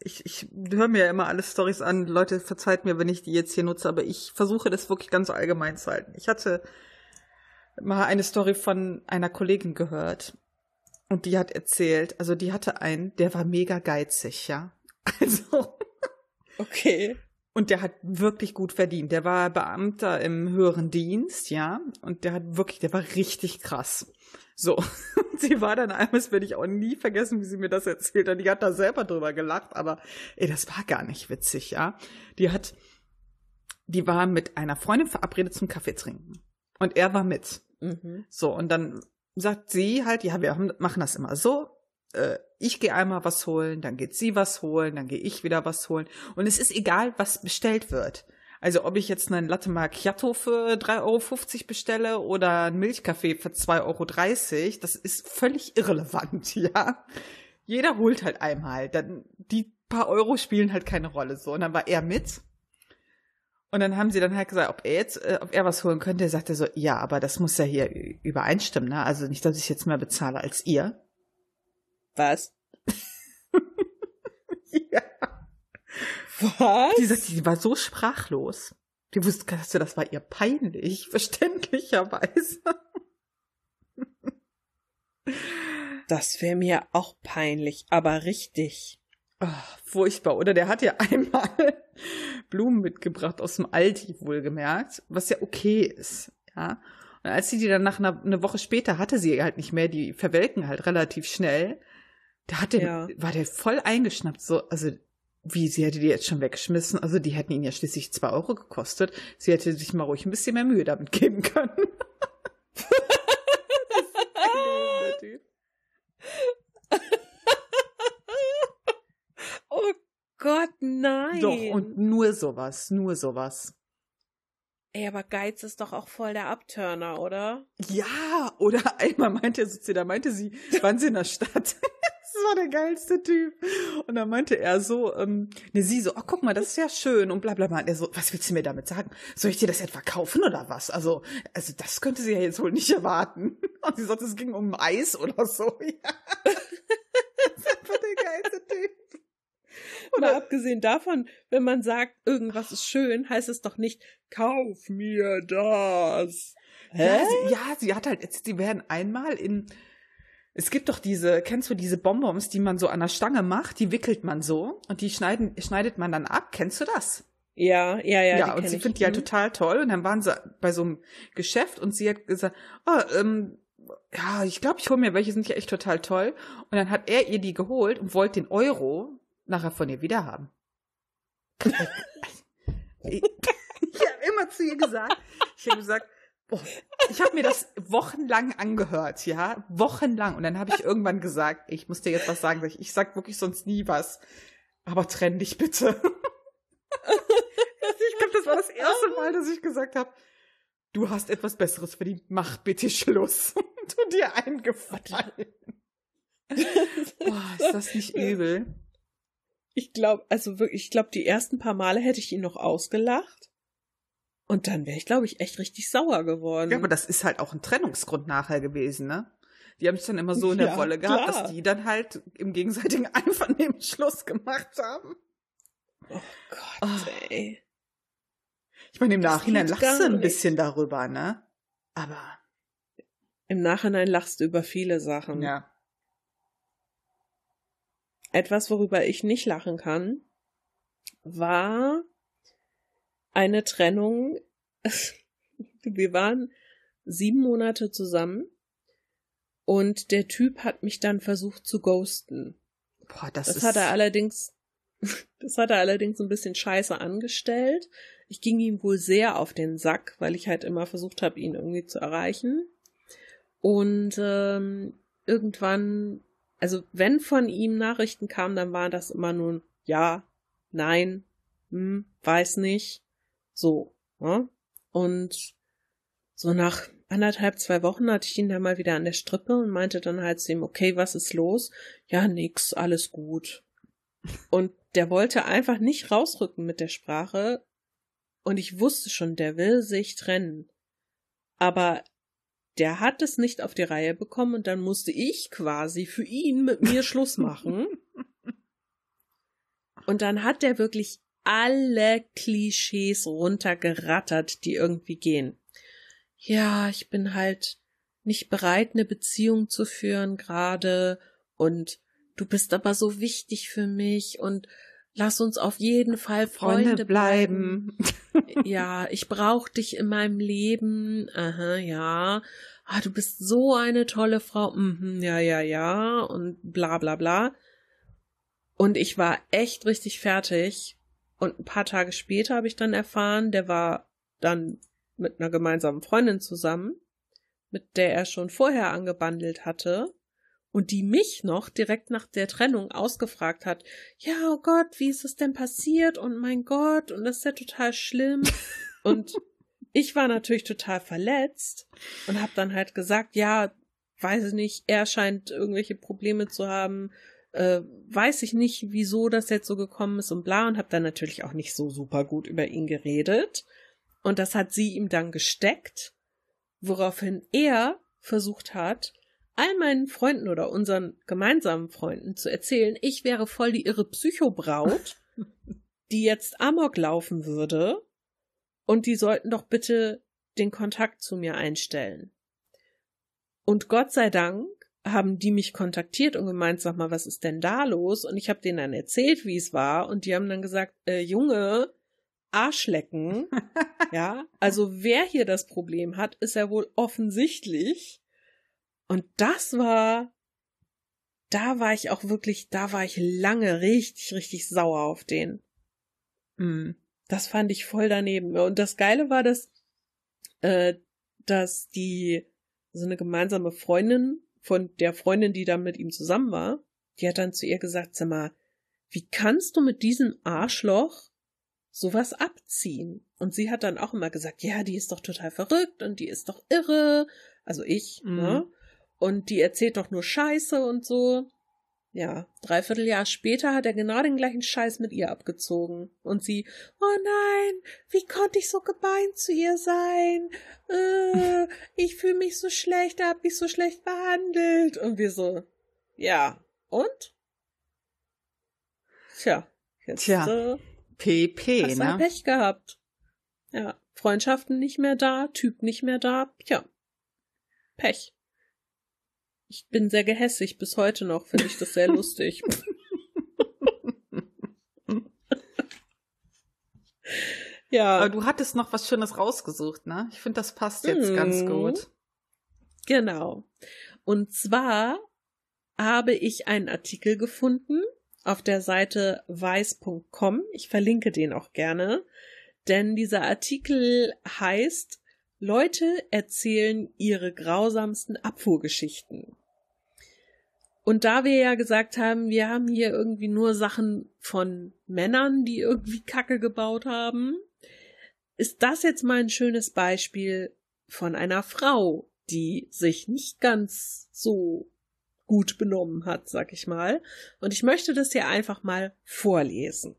Ich, ich höre mir ja immer alle Stories an. Leute, verzeiht mir, wenn ich die jetzt hier nutze, aber ich versuche das wirklich ganz allgemein zu halten. Ich hatte mal eine Story von einer Kollegin gehört. Und die hat erzählt, also die hatte einen, der war mega geizig, ja. Also. Okay. Und der hat wirklich gut verdient. Der war Beamter im höheren Dienst, ja. Und der hat wirklich, der war richtig krass. So. sie war dann einmal, das werde ich auch nie vergessen, wie sie mir das erzählt hat. Die hat da selber drüber gelacht, aber ey, das war gar nicht witzig, ja. Die hat, die war mit einer Freundin verabredet zum Kaffee trinken. Und er war mit. Mhm. So, und dann sagt sie halt, ja, wir machen das immer so. Äh, ich gehe einmal was holen, dann geht sie was holen, dann gehe ich wieder was holen. Und es ist egal, was bestellt wird. Also ob ich jetzt einen Latte Macchiato für 3,50 Euro bestelle oder einen Milchkaffee für 2,30 Euro, das ist völlig irrelevant, ja. Jeder holt halt einmal. Dann, die paar Euro spielen halt keine Rolle so. Und dann war er mit und dann haben sie dann halt gesagt, ob er jetzt, äh, ob er was holen könnte. Er sagte so, ja, aber das muss ja hier übereinstimmen, ne? Also nicht, dass ich jetzt mehr bezahle als ihr. Was? ja. Was? Die, sagt, die war so sprachlos. Die wusste, das war ihr peinlich, verständlicherweise. das wäre mir auch peinlich, aber richtig. Ach, furchtbar. Oder der hat ja einmal Blumen mitgebracht aus dem Aldi, wohlgemerkt, was ja okay ist, ja. Und als sie die dann nach einer eine Woche später hatte sie halt nicht mehr, die verwelken halt relativ schnell. Da hat der, ja. war der voll eingeschnappt, so, also, wie, sie hätte die jetzt schon weggeschmissen, also die hätten ihn ja schließlich zwei Euro gekostet. Sie hätte sich mal ruhig ein bisschen mehr Mühe damit geben können. Typ. Gott, nein. Doch, und nur sowas, nur sowas. Ey, aber Geiz ist doch auch voll der Abturner, oder? Ja, oder einmal meinte sie, da meinte sie, waren sie in der Stadt? War der geilste Typ. Und dann meinte er so, ähm, ne, sie so, oh, guck mal, das ist ja schön und bla bla bla. Und er so, was willst du mir damit sagen? Soll ich dir das etwa kaufen oder was? Also, also das könnte sie ja jetzt wohl nicht erwarten. Und sie sagte, es ging um Eis oder so. Ja. das war der geilste Typ. Mal abgesehen davon, wenn man sagt, irgendwas ist schön, heißt es doch nicht, kauf mir das. Hä? Ja, sie, ja, sie hat halt, jetzt, die werden einmal in, es gibt doch diese, kennst du diese Bonbons, die man so an der Stange macht, die wickelt man so und die schneiden, schneidet man dann ab. Kennst du das? Ja, ja, ja. Ja, und sie findet die halt total toll. Und dann waren sie bei so einem Geschäft und sie hat gesagt, oh, ähm, ja, ich glaube, ich hole mir welche, sind ja echt total toll. Und dann hat er ihr die geholt und wollte den Euro nachher von ihr wiederhaben. ich habe immer zu ihr gesagt, ich habe gesagt, boah, ich habe mir das wochenlang angehört, ja, wochenlang. Und dann habe ich irgendwann gesagt, ich muss dir jetzt was sagen, ich sag wirklich sonst nie was, aber trenn dich bitte. ich glaube, das war das erste Mal, dass ich gesagt habe, du hast etwas Besseres verdient, mach bitte Schluss. tu dir einen Gefallen. Boah, ist das nicht übel? Ich glaube, also wirklich, ich glaube, die ersten paar Male hätte ich ihn noch ausgelacht. Und dann wäre ich, glaube ich, echt richtig sauer geworden. Ja, aber das ist halt auch ein Trennungsgrund nachher gewesen, ne? Die haben sich dann immer so in der ja, Wolle gehabt, klar. dass die dann halt im gegenseitigen Einvernehmen Schluss gemacht haben. Oh Gott, oh. ey. Ich meine, im das Nachhinein lachst du ein bisschen darüber, ne? Aber. Im Nachhinein lachst du über viele Sachen. Ja. Etwas, worüber ich nicht lachen kann, war eine Trennung. Wir waren sieben Monate zusammen und der Typ hat mich dann versucht zu ghosten. Boah, das, das ist... hat er allerdings, das hat er allerdings ein bisschen scheiße angestellt. Ich ging ihm wohl sehr auf den Sack, weil ich halt immer versucht habe, ihn irgendwie zu erreichen. Und ähm, irgendwann also wenn von ihm Nachrichten kamen, dann waren das immer nur ja, nein, hm, weiß nicht, so. Ne? Und so nach anderthalb, zwei Wochen hatte ich ihn dann mal wieder an der Strippe und meinte dann halt zu ihm, okay, was ist los? Ja, nix, alles gut. Und der wollte einfach nicht rausrücken mit der Sprache. Und ich wusste schon, der will sich trennen. Aber der hat es nicht auf die Reihe bekommen und dann musste ich quasi für ihn mit mir Schluss machen. Und dann hat der wirklich alle Klischees runtergerattert, die irgendwie gehen. Ja, ich bin halt nicht bereit, eine Beziehung zu führen gerade und du bist aber so wichtig für mich und lass uns auf jeden Fall Freunde, Freunde bleiben. bleiben. ja, ich brauche dich in meinem Leben. Aha, ja. Ah, du bist so eine tolle Frau. Mhm, ja, ja, ja. Und bla bla bla. Und ich war echt richtig fertig. Und ein paar Tage später habe ich dann erfahren, der war dann mit einer gemeinsamen Freundin zusammen, mit der er schon vorher angebandelt hatte und die mich noch direkt nach der Trennung ausgefragt hat, ja, oh Gott, wie ist es denn passiert? Und mein Gott und das ist ja total schlimm. Und ich war natürlich total verletzt und habe dann halt gesagt, ja, weiß ich nicht, er scheint irgendwelche Probleme zu haben, äh, weiß ich nicht, wieso das jetzt so gekommen ist und bla und habe dann natürlich auch nicht so super gut über ihn geredet und das hat sie ihm dann gesteckt, woraufhin er versucht hat, all meinen Freunden oder unseren gemeinsamen Freunden zu erzählen, ich wäre voll die irre Psychobraut, die jetzt Amok laufen würde und die sollten doch bitte den Kontakt zu mir einstellen. Und Gott sei Dank haben die mich kontaktiert und gemeint, sag mal, was ist denn da los? Und ich habe denen dann erzählt, wie es war, und die haben dann gesagt, äh, Junge, Arschlecken. ja, also wer hier das Problem hat, ist ja wohl offensichtlich. Und das war, da war ich auch wirklich, da war ich lange richtig, richtig sauer auf den. Mm, das fand ich voll daneben. Und das Geile war, dass, äh, dass die, so eine gemeinsame Freundin von der Freundin, die da mit ihm zusammen war, die hat dann zu ihr gesagt, sag mal, wie kannst du mit diesem Arschloch sowas abziehen? Und sie hat dann auch immer gesagt, ja, die ist doch total verrückt und die ist doch irre. Also ich, mhm. ne? und die erzählt doch nur Scheiße und so. Ja, dreiviertel Jahr später hat er genau den gleichen Scheiß mit ihr abgezogen. Und sie, oh nein, wie konnte ich so gemein zu ihr sein? Äh, ich fühle mich so schlecht, er hat mich so schlecht behandelt. Und wir so, ja, und? Tja, jetzt Tja, äh, PP, hast ne? halt Pech gehabt. Ja, Freundschaften nicht mehr da, Typ nicht mehr da. Tja, Pech. Ich bin sehr gehässig, bis heute noch finde ich das sehr lustig. ja, Aber du hattest noch was Schönes rausgesucht, ne? Ich finde, das passt jetzt Mhm. ganz gut. genau. Und zwar habe ich einen Artikel gefunden auf der Seite weiß.com. Ich verlinke den auch gerne, denn dieser Artikel heißt Leute erzählen ihre grausamsten Abfuhrgeschichten. Und da wir ja gesagt haben, wir haben hier irgendwie nur Sachen von Männern, die irgendwie Kacke gebaut haben, ist das jetzt mal ein schönes Beispiel von einer Frau, die sich nicht ganz so gut benommen hat, sag ich mal. Und ich möchte das hier einfach mal vorlesen.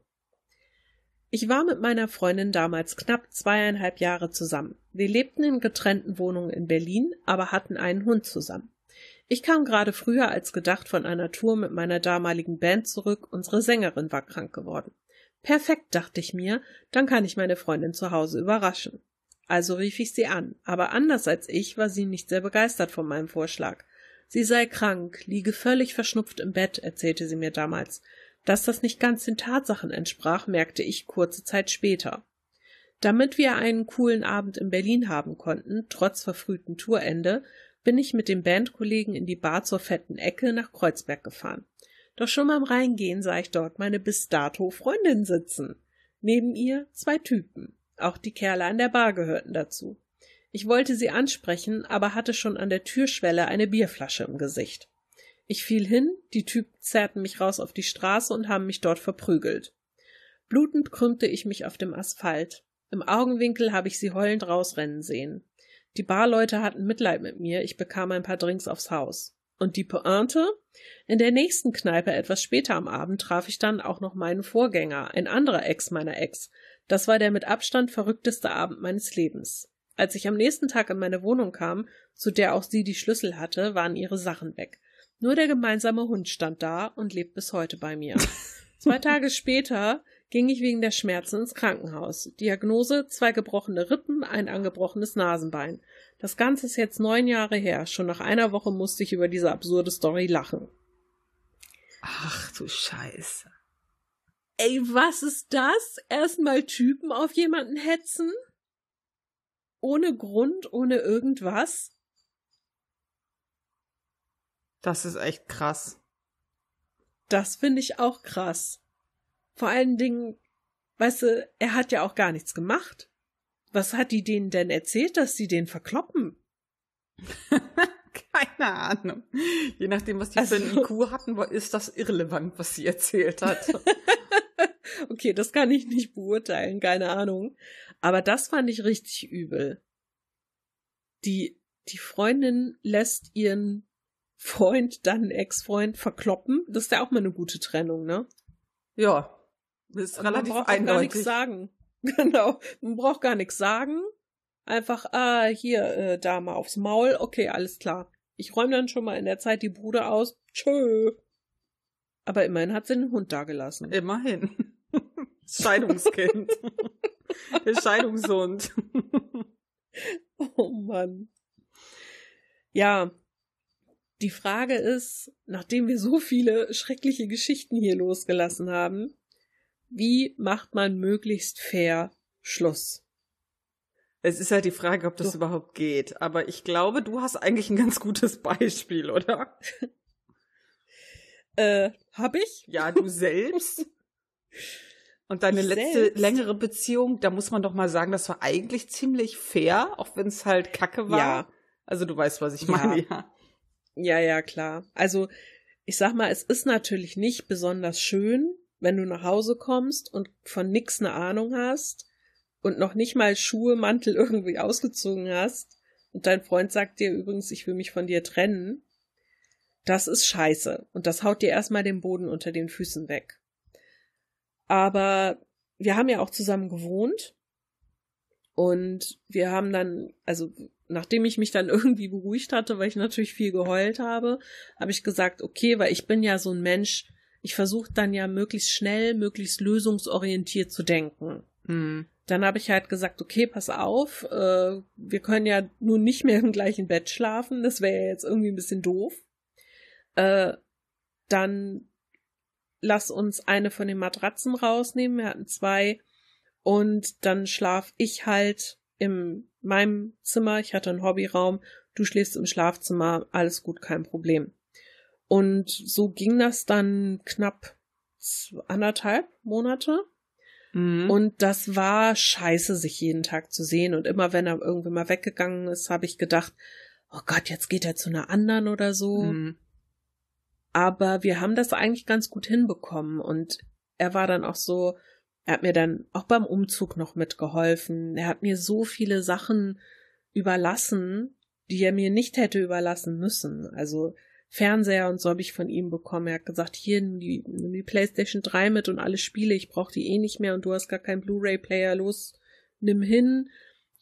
Ich war mit meiner Freundin damals knapp zweieinhalb Jahre zusammen. Wir lebten in getrennten Wohnungen in Berlin, aber hatten einen Hund zusammen. Ich kam gerade früher als gedacht von einer Tour mit meiner damaligen Band zurück. Unsere Sängerin war krank geworden. Perfekt, dachte ich mir, dann kann ich meine Freundin zu Hause überraschen. Also rief ich sie an, aber anders als ich war sie nicht sehr begeistert von meinem Vorschlag. Sie sei krank, liege völlig verschnupft im Bett, erzählte sie mir damals. Dass das nicht ganz den Tatsachen entsprach, merkte ich kurze Zeit später. Damit wir einen coolen Abend in Berlin haben konnten, trotz verfrühtem Tourende, bin ich mit dem Bandkollegen in die Bar zur fetten Ecke nach Kreuzberg gefahren. Doch schon beim Reingehen sah ich dort meine bis dato Freundin sitzen. Neben ihr zwei Typen. Auch die Kerle an der Bar gehörten dazu. Ich wollte sie ansprechen, aber hatte schon an der Türschwelle eine Bierflasche im Gesicht. Ich fiel hin, die Typen zerrten mich raus auf die Straße und haben mich dort verprügelt. Blutend krümmte ich mich auf dem Asphalt. Im Augenwinkel habe ich sie heulend rausrennen sehen. Die Barleute hatten Mitleid mit mir, ich bekam ein paar Drinks aufs Haus. Und die Pointe? In der nächsten Kneipe etwas später am Abend traf ich dann auch noch meinen Vorgänger, ein anderer Ex meiner Ex. Das war der mit Abstand verrückteste Abend meines Lebens. Als ich am nächsten Tag in meine Wohnung kam, zu der auch sie die Schlüssel hatte, waren ihre Sachen weg. Nur der gemeinsame Hund stand da und lebt bis heute bei mir. Zwei Tage später ging ich wegen der Schmerzen ins Krankenhaus. Diagnose zwei gebrochene Rippen, ein angebrochenes Nasenbein. Das Ganze ist jetzt neun Jahre her. Schon nach einer Woche musste ich über diese absurde Story lachen. Ach du Scheiße. Ey, was ist das? Erstmal Typen auf jemanden hetzen? Ohne Grund, ohne irgendwas? Das ist echt krass. Das finde ich auch krass. Vor allen Dingen, weißt du, er hat ja auch gar nichts gemacht. Was hat die denen denn erzählt, dass sie den verkloppen? Keine Ahnung. Je nachdem, was die Also- für ein IQ hatten, war- ist das irrelevant, was sie erzählt hat. okay, das kann ich nicht beurteilen, keine Ahnung. Aber das fand ich richtig übel. Die, die Freundin lässt ihren Freund, dann Ex-Freund, verkloppen. Das ist ja auch mal eine gute Trennung, ne? ja, ist Also Man relativ braucht auch gar nichts eindeutig. sagen. Genau. Man braucht gar nichts sagen. Einfach, ah, hier, äh, da mal aufs Maul. Okay, alles klar. Ich räume dann schon mal in der Zeit die Bude aus. Tschö. Aber immerhin hat sie den Hund da gelassen. Immerhin. Scheidungskind. Der Scheidungshund. Oh Mann. Ja. Die Frage ist, nachdem wir so viele schreckliche Geschichten hier losgelassen haben, wie macht man möglichst fair Schluss? Es ist halt die Frage, ob das So. überhaupt geht. Aber ich glaube, du hast eigentlich ein ganz gutes Beispiel, oder? Äh, hab ich? Ja, du selbst. Und deine Ich letzte selbst? längere Beziehung, da muss man doch mal sagen, das war eigentlich ziemlich fair, auch wenn es halt kacke war. Ja. Also du weißt, was ich Ja. meine, ja. Ja, ja, klar. Also, ich sag mal, es ist natürlich nicht besonders schön, wenn du nach Hause kommst und von nix eine Ahnung hast und noch nicht mal Schuhe, Mantel irgendwie ausgezogen hast und dein Freund sagt dir übrigens, ich will mich von dir trennen. das ist scheiße. Und das haut dir erstmal den Boden unter den Füßen weg. Aber wir haben ja auch zusammen gewohnt. Und wir haben dann, also nachdem ich mich dann irgendwie beruhigt hatte, weil ich natürlich viel geheult habe, habe ich gesagt, okay, weil ich bin ja so ein Mensch, ich versuche dann ja möglichst schnell, möglichst lösungsorientiert zu denken. Hm. Dann habe ich halt gesagt, okay, pass auf, äh, wir können ja nun nicht mehr im gleichen Bett schlafen, das wäre ja jetzt irgendwie ein bisschen doof. Äh, dann lass uns eine von den Matratzen rausnehmen, wir hatten zwei, und dann schlaf ich halt in meinem Zimmer, ich hatte einen Hobbyraum, du schläfst im Schlafzimmer, alles gut, kein Problem. Und so ging das dann knapp anderthalb Monate. Mhm. Und das war scheiße, sich jeden Tag zu sehen. Und immer wenn er irgendwie mal weggegangen ist, habe ich gedacht, oh Gott, jetzt geht er zu einer anderen oder so. Mhm. Aber wir haben das eigentlich ganz gut hinbekommen. Und er war dann auch so, er hat mir dann auch beim Umzug noch mitgeholfen. Er hat mir so viele Sachen überlassen, die er mir nicht hätte überlassen müssen. Also Fernseher und so habe ich von ihm bekommen. Er hat gesagt, hier nimm die, nimm die PlayStation 3 mit und alle Spiele, ich brauche die eh nicht mehr und du hast gar keinen Blu-ray-Player, los, nimm hin.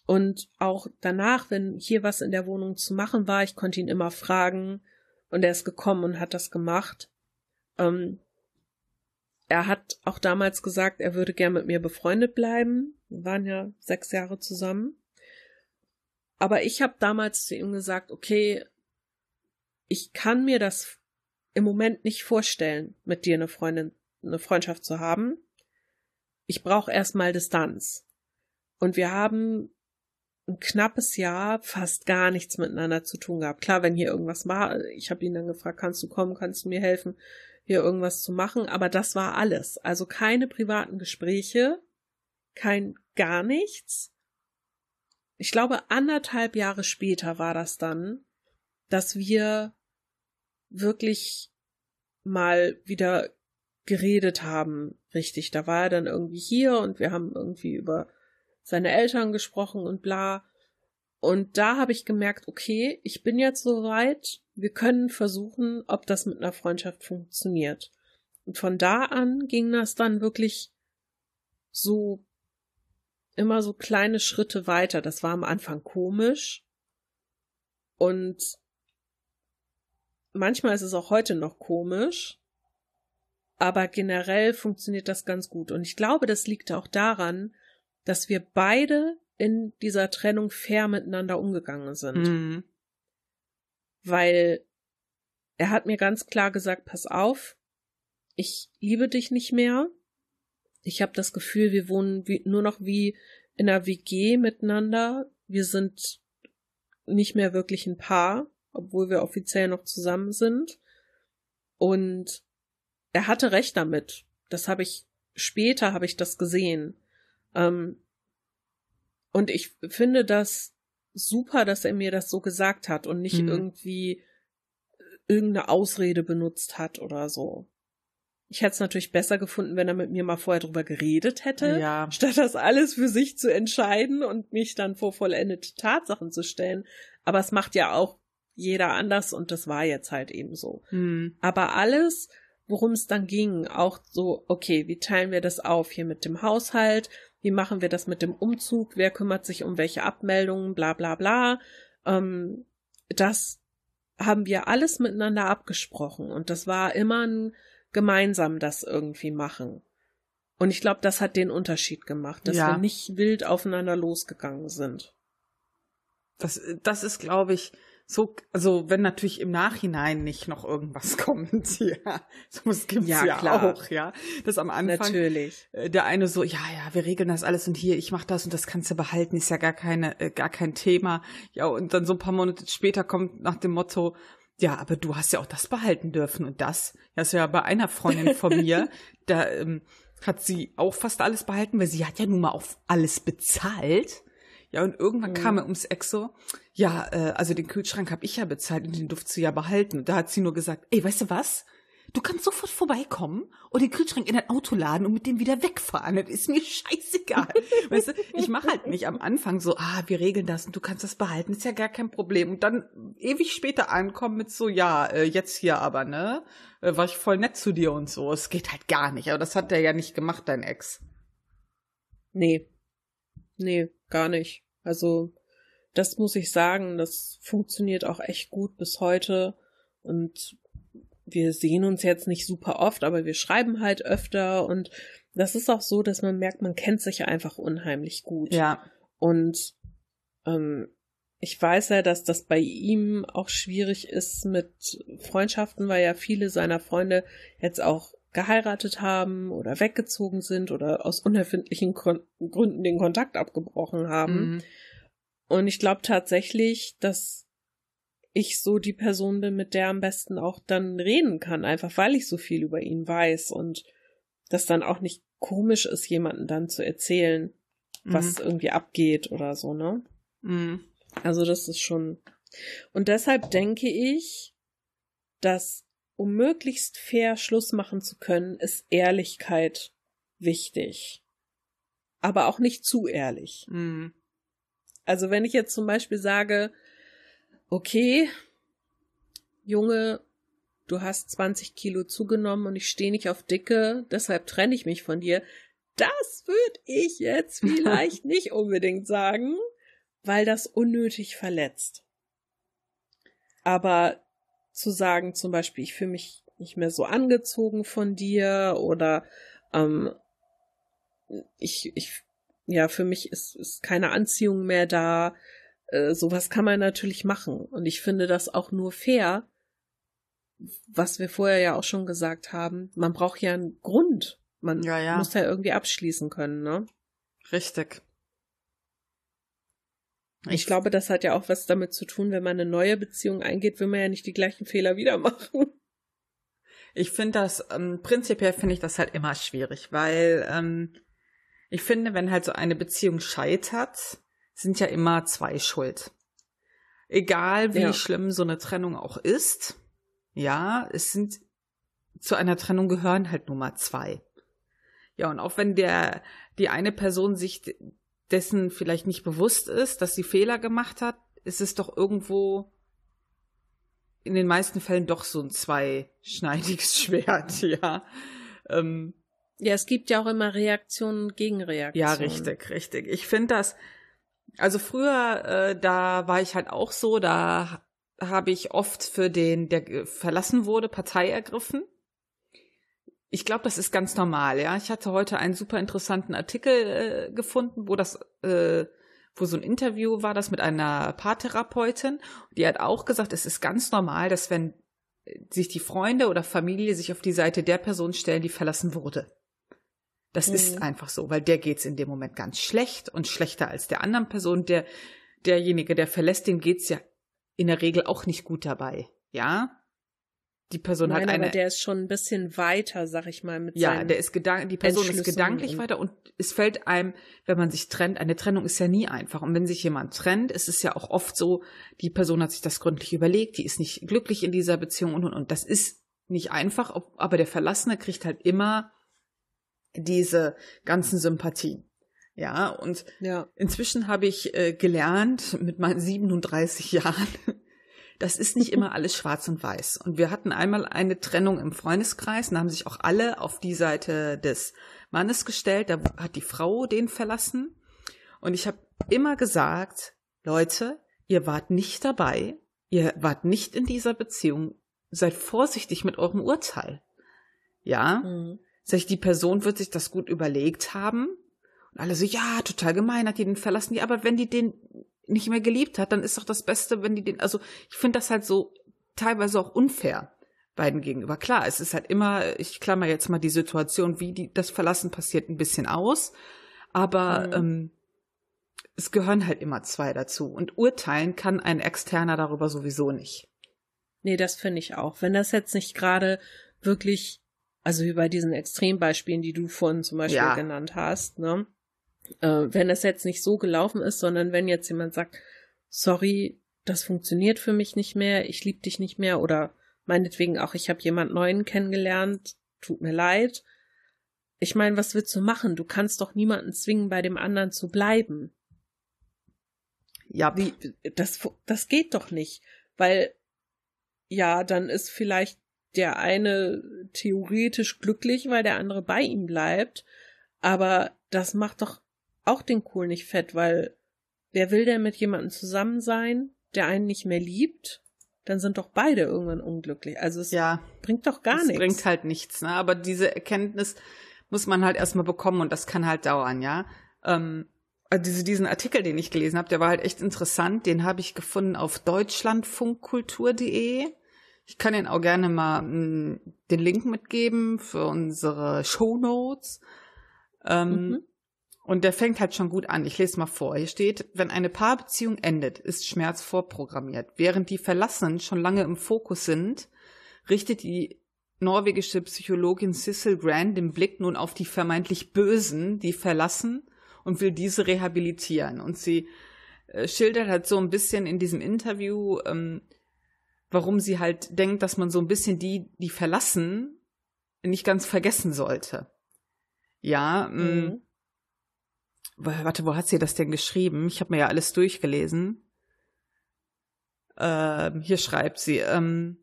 Und auch danach, wenn hier was in der Wohnung zu machen war, ich konnte ihn immer fragen und er ist gekommen und hat das gemacht. Ähm, er hat auch damals gesagt, er würde gern mit mir befreundet bleiben. Wir waren ja sechs Jahre zusammen. Aber ich habe damals zu ihm gesagt, okay, ich kann mir das im Moment nicht vorstellen, mit dir eine Freundin, eine Freundschaft zu haben. Ich brauche erstmal Distanz. Und wir haben ein knappes Jahr fast gar nichts miteinander zu tun gehabt. Klar, wenn hier irgendwas war, ich habe ihn dann gefragt, kannst du kommen, kannst du mir helfen, hier irgendwas zu machen, aber das war alles. Also keine privaten Gespräche, kein gar nichts. Ich glaube, anderthalb Jahre später war das dann, dass wir wirklich mal wieder geredet haben, richtig. Da war er dann irgendwie hier und wir haben irgendwie über seine Eltern gesprochen und bla. Und da habe ich gemerkt, okay, ich bin jetzt soweit, wir können versuchen, ob das mit einer Freundschaft funktioniert. Und von da an ging das dann wirklich so immer so kleine Schritte weiter. Das war am Anfang komisch. Und manchmal ist es auch heute noch komisch, aber generell funktioniert das ganz gut. Und ich glaube, das liegt auch daran, dass wir beide in dieser Trennung fair miteinander umgegangen sind. Mhm. Weil er hat mir ganz klar gesagt, pass auf, ich liebe dich nicht mehr. Ich habe das Gefühl, wir wohnen wie, nur noch wie in einer WG miteinander. Wir sind nicht mehr wirklich ein Paar obwohl wir offiziell noch zusammen sind. Und er hatte recht damit. Das habe ich später habe ich das gesehen. Ähm, und ich finde das super, dass er mir das so gesagt hat und nicht Mhm. irgendwie irgendeine Ausrede benutzt hat oder so. Ich hätte es natürlich besser gefunden, wenn er mit mir mal vorher drüber geredet hätte, Ja. statt das alles für sich zu entscheiden und mich dann vor vollendete Tatsachen zu stellen. Aber es macht ja auch jeder anders und das war jetzt halt eben so. Mhm. Aber alles, worum es dann ging, auch so, okay, wie teilen wir das auf hier mit dem Haushalt? Wie machen wir das mit dem Umzug? Wer kümmert sich um welche Abmeldungen? Bla bla bla. Ähm, das haben wir alles miteinander abgesprochen und das war immer ein gemeinsam das irgendwie machen. Und ich glaube, das hat den Unterschied gemacht, dass Ja. wir nicht wild aufeinander losgegangen sind. Das, das ist, glaube ich, so, also wenn natürlich im Nachhinein nicht noch irgendwas kommt, ja, sowas gibt's Ja, ja, klar. auch, ja, das am Anfang Natürlich. äh, der eine so, ja, ja, wir regeln das alles und hier, ich mach das und das kannst du behalten, ist ja gar keine, äh, gar kein Thema, ja, und dann so ein paar Monate später kommt nach dem Motto, ja, aber du hast ja auch das behalten dürfen und das, ja, das ist ja bei einer Freundin von mir, da ähm, hat sie auch fast alles behalten, weil sie hat ja nun mal auf alles bezahlt. Ja, und irgendwann Mhm. kam er ums Eck so, ja, äh, also den Kühlschrank habe ich ja bezahlt und den durfte sie ja behalten. Und da hat sie nur gesagt, ey, weißt du was? Du kannst sofort vorbeikommen und den Kühlschrank in dein Auto laden und mit dem wieder wegfahren. Das ist mir scheißegal. weißt du, ich mache halt nicht am Anfang so, ah, wir regeln das und du kannst das behalten, ist ja gar kein Problem. Und dann ewig später ankommen mit so, ja, äh, jetzt hier aber, ne? Äh, war ich voll nett zu dir und so. Es geht halt gar nicht. Aber das hat der ja nicht gemacht, dein Ex. Nee. Nee, gar nicht. Also, das muss ich sagen, das funktioniert auch echt gut bis heute. Und wir sehen uns jetzt nicht super oft, aber wir schreiben halt öfter und das ist auch so, dass man merkt, man kennt sich einfach unheimlich gut. Ja. Und ähm, ich weiß ja, dass das bei ihm auch schwierig ist mit Freundschaften, weil ja viele seiner Freunde jetzt auch geheiratet haben oder weggezogen sind oder aus unerfindlichen Gründen den Kontakt abgebrochen haben. Mhm. Und ich glaube tatsächlich, dass ich so die Person bin, mit der am besten auch dann reden kann, einfach weil ich so viel über ihn weiß und das dann auch nicht komisch ist, jemanden dann zu erzählen, was mhm. irgendwie abgeht oder so, ne? Mhm. Also das ist schon. Und deshalb denke ich, dass um möglichst fair Schluss machen zu können, ist Ehrlichkeit wichtig. Aber auch nicht zu ehrlich. Mhm. Also wenn ich jetzt zum Beispiel sage, okay, Junge, du hast 20 Kilo zugenommen und ich stehe nicht auf Dicke, deshalb trenne ich mich von dir. Das würde ich jetzt vielleicht nicht unbedingt sagen, weil das unnötig verletzt. Aber zu sagen, zum Beispiel, ich fühle mich nicht mehr so angezogen von dir oder ähm, ich, ich, ja, für mich ist, ist keine Anziehung mehr da, äh, sowas kann man natürlich machen. Und ich finde das auch nur fair, was wir vorher ja auch schon gesagt haben. Man braucht ja einen Grund. Man ja, ja. muss ja irgendwie abschließen können, ne? Richtig. Ich, glaube, das hat ja auch was damit zu tun, wenn man eine neue Beziehung eingeht, will man ja nicht die gleichen Fehler wieder machen. Ich finde das, ähm, prinzipiell finde ich das halt immer schwierig, weil ähm, ich finde, wenn halt so eine Beziehung scheitert, sind ja immer zwei schuld. Egal wie ja. schlimm so eine Trennung auch ist, ja, es sind zu einer Trennung gehören halt nur mal zwei. Ja, und auch wenn der die eine Person sich dessen vielleicht nicht bewusst ist, dass sie Fehler gemacht hat, ist es doch irgendwo in den meisten Fällen doch so ein zweischneidiges Schwert, ja. Ähm, ja, es gibt ja auch immer Reaktionen und Gegenreaktionen. Ja, richtig, richtig. Ich finde das, also früher, äh, da war ich halt auch so, da habe ich oft für den, der verlassen wurde, Partei ergriffen. Ich glaube, das ist ganz normal, ja. Ich hatte heute einen super interessanten Artikel äh, gefunden, wo das, äh, wo so ein Interview war, das mit einer Paartherapeutin. Die hat auch gesagt, es ist ganz normal, dass wenn sich die Freunde oder Familie sich auf die Seite der Person stellen, die verlassen wurde. Das mhm. ist einfach so, weil der geht's in dem Moment ganz schlecht und schlechter als der anderen Person. Der, derjenige, der verlässt, dem geht's ja in der Regel auch nicht gut dabei. Ja? Die Person Nein, hat eine. Aber der ist schon ein bisschen weiter, sag ich mal, mit Ja, der ist gedank, die Person ist gedanklich weiter und es fällt einem, wenn man sich trennt, eine Trennung ist ja nie einfach. Und wenn sich jemand trennt, ist es ja auch oft so, die Person hat sich das gründlich überlegt, die ist nicht glücklich in dieser Beziehung und und und. Das ist nicht einfach, aber der Verlassene kriegt halt immer diese ganzen Sympathien. Ja, und ja. inzwischen habe ich äh, gelernt mit meinen 37 Jahren, das ist nicht immer alles schwarz und weiß. Und wir hatten einmal eine Trennung im Freundeskreis, da haben sich auch alle auf die Seite des Mannes gestellt, da hat die Frau den verlassen. Und ich habe immer gesagt, Leute, ihr wart nicht dabei, ihr wart nicht in dieser Beziehung, seid vorsichtig mit eurem Urteil. Ja, mhm. Sag ich, die Person wird sich das gut überlegt haben. Und alle so, ja, total gemein, hat die den verlassen. Ja, aber wenn die den nicht mehr geliebt hat, dann ist doch das Beste, wenn die den, also ich finde das halt so teilweise auch unfair beiden gegenüber. Klar, es ist halt immer, ich klammer jetzt mal die Situation, wie die, das Verlassen passiert, ein bisschen aus. Aber mhm. ähm, es gehören halt immer zwei dazu. Und urteilen kann ein Externer darüber sowieso nicht. Nee, das finde ich auch. Wenn das jetzt nicht gerade wirklich also wie bei diesen Extrembeispielen, die du vorhin zum Beispiel ja. genannt hast, ne? Äh, wenn das jetzt nicht so gelaufen ist, sondern wenn jetzt jemand sagt, sorry, das funktioniert für mich nicht mehr, ich liebe dich nicht mehr oder meinetwegen auch, ich habe jemand Neuen kennengelernt, tut mir leid. Ich meine, was willst du machen? Du kannst doch niemanden zwingen, bei dem anderen zu bleiben. Ja. Wie, das, das geht doch nicht, weil, ja, dann ist vielleicht der eine theoretisch glücklich, weil der andere bei ihm bleibt, aber das macht doch auch den Kohl nicht fett, weil wer will denn mit jemandem zusammen sein, der einen nicht mehr liebt? Dann sind doch beide irgendwann unglücklich. Also es ja, bringt doch gar es nichts. bringt halt nichts, ne? Aber diese Erkenntnis muss man halt erstmal bekommen und das kann halt dauern, ja. Ähm, also diese, diesen Artikel, den ich gelesen habe, der war halt echt interessant. Den habe ich gefunden auf deutschlandfunkkultur.de. Ich kann Ihnen auch gerne mal mh, mm, den Link mitgeben für unsere Show Notes. Ähm, mhm. Und der fängt halt schon gut an. Ich lese mal vor. Hier steht, wenn eine Paarbeziehung endet, ist Schmerz vorprogrammiert. Während die Verlassenen schon lange im Fokus sind, richtet die norwegische Psychologin Cecil Grant den Blick nun auf die vermeintlich Bösen, die verlassen und will diese rehabilitieren. Und sie äh, schildert halt so ein bisschen in diesem Interview, ähm, warum sie halt denkt, dass man so ein bisschen die, die verlassen, nicht ganz vergessen sollte. Ja, mm, mhm. Warte, wo hat sie das denn geschrieben? Ich habe mir ja alles durchgelesen. Ähm, hier schreibt sie, ähm,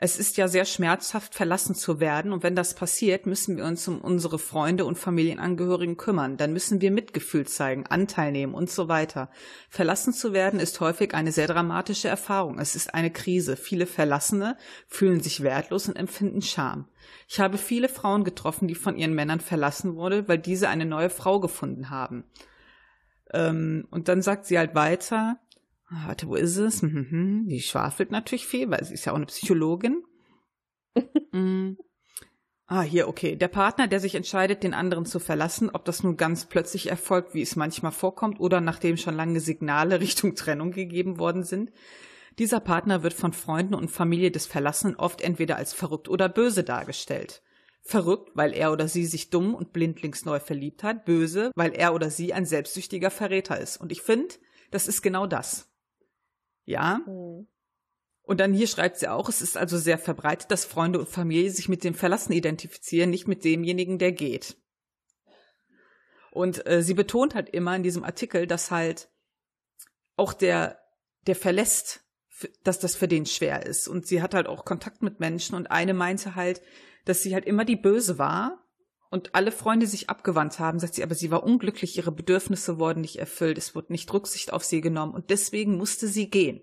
es ist ja sehr schmerzhaft, verlassen zu werden, und wenn das passiert, müssen wir uns um unsere Freunde und Familienangehörigen kümmern. Dann müssen wir Mitgefühl zeigen, Anteil nehmen und so weiter. Verlassen zu werden ist häufig eine sehr dramatische Erfahrung. Es ist eine Krise. Viele Verlassene fühlen sich wertlos und empfinden Scham. Ich habe viele Frauen getroffen, die von ihren Männern verlassen wurde, weil diese eine neue Frau gefunden haben. Ähm, und dann sagt sie halt weiter, warte, wo ist es? Mhm, die schwafelt natürlich viel, weil sie ist ja auch eine Psychologin. mm. Ah, hier, okay. Der Partner, der sich entscheidet, den anderen zu verlassen, ob das nun ganz plötzlich erfolgt, wie es manchmal vorkommt, oder nachdem schon lange Signale Richtung Trennung gegeben worden sind. Dieser Partner wird von Freunden und Familie des Verlassenen oft entweder als verrückt oder böse dargestellt. Verrückt, weil er oder sie sich dumm und blindlings neu verliebt hat. Böse, weil er oder sie ein selbstsüchtiger Verräter ist. Und ich finde, das ist genau das. Ja. Mhm. Und dann hier schreibt sie auch, es ist also sehr verbreitet, dass Freunde und Familie sich mit dem Verlassen identifizieren, nicht mit demjenigen, der geht. Und äh, sie betont halt immer in diesem Artikel, dass halt auch der, der verlässt, dass das für den schwer ist. Und sie hat halt auch Kontakt mit Menschen und eine meinte halt, dass sie halt immer die Böse war und alle Freunde sich abgewandt haben, sagt sie, aber sie war unglücklich, ihre Bedürfnisse wurden nicht erfüllt, es wurde nicht Rücksicht auf sie genommen und deswegen musste sie gehen.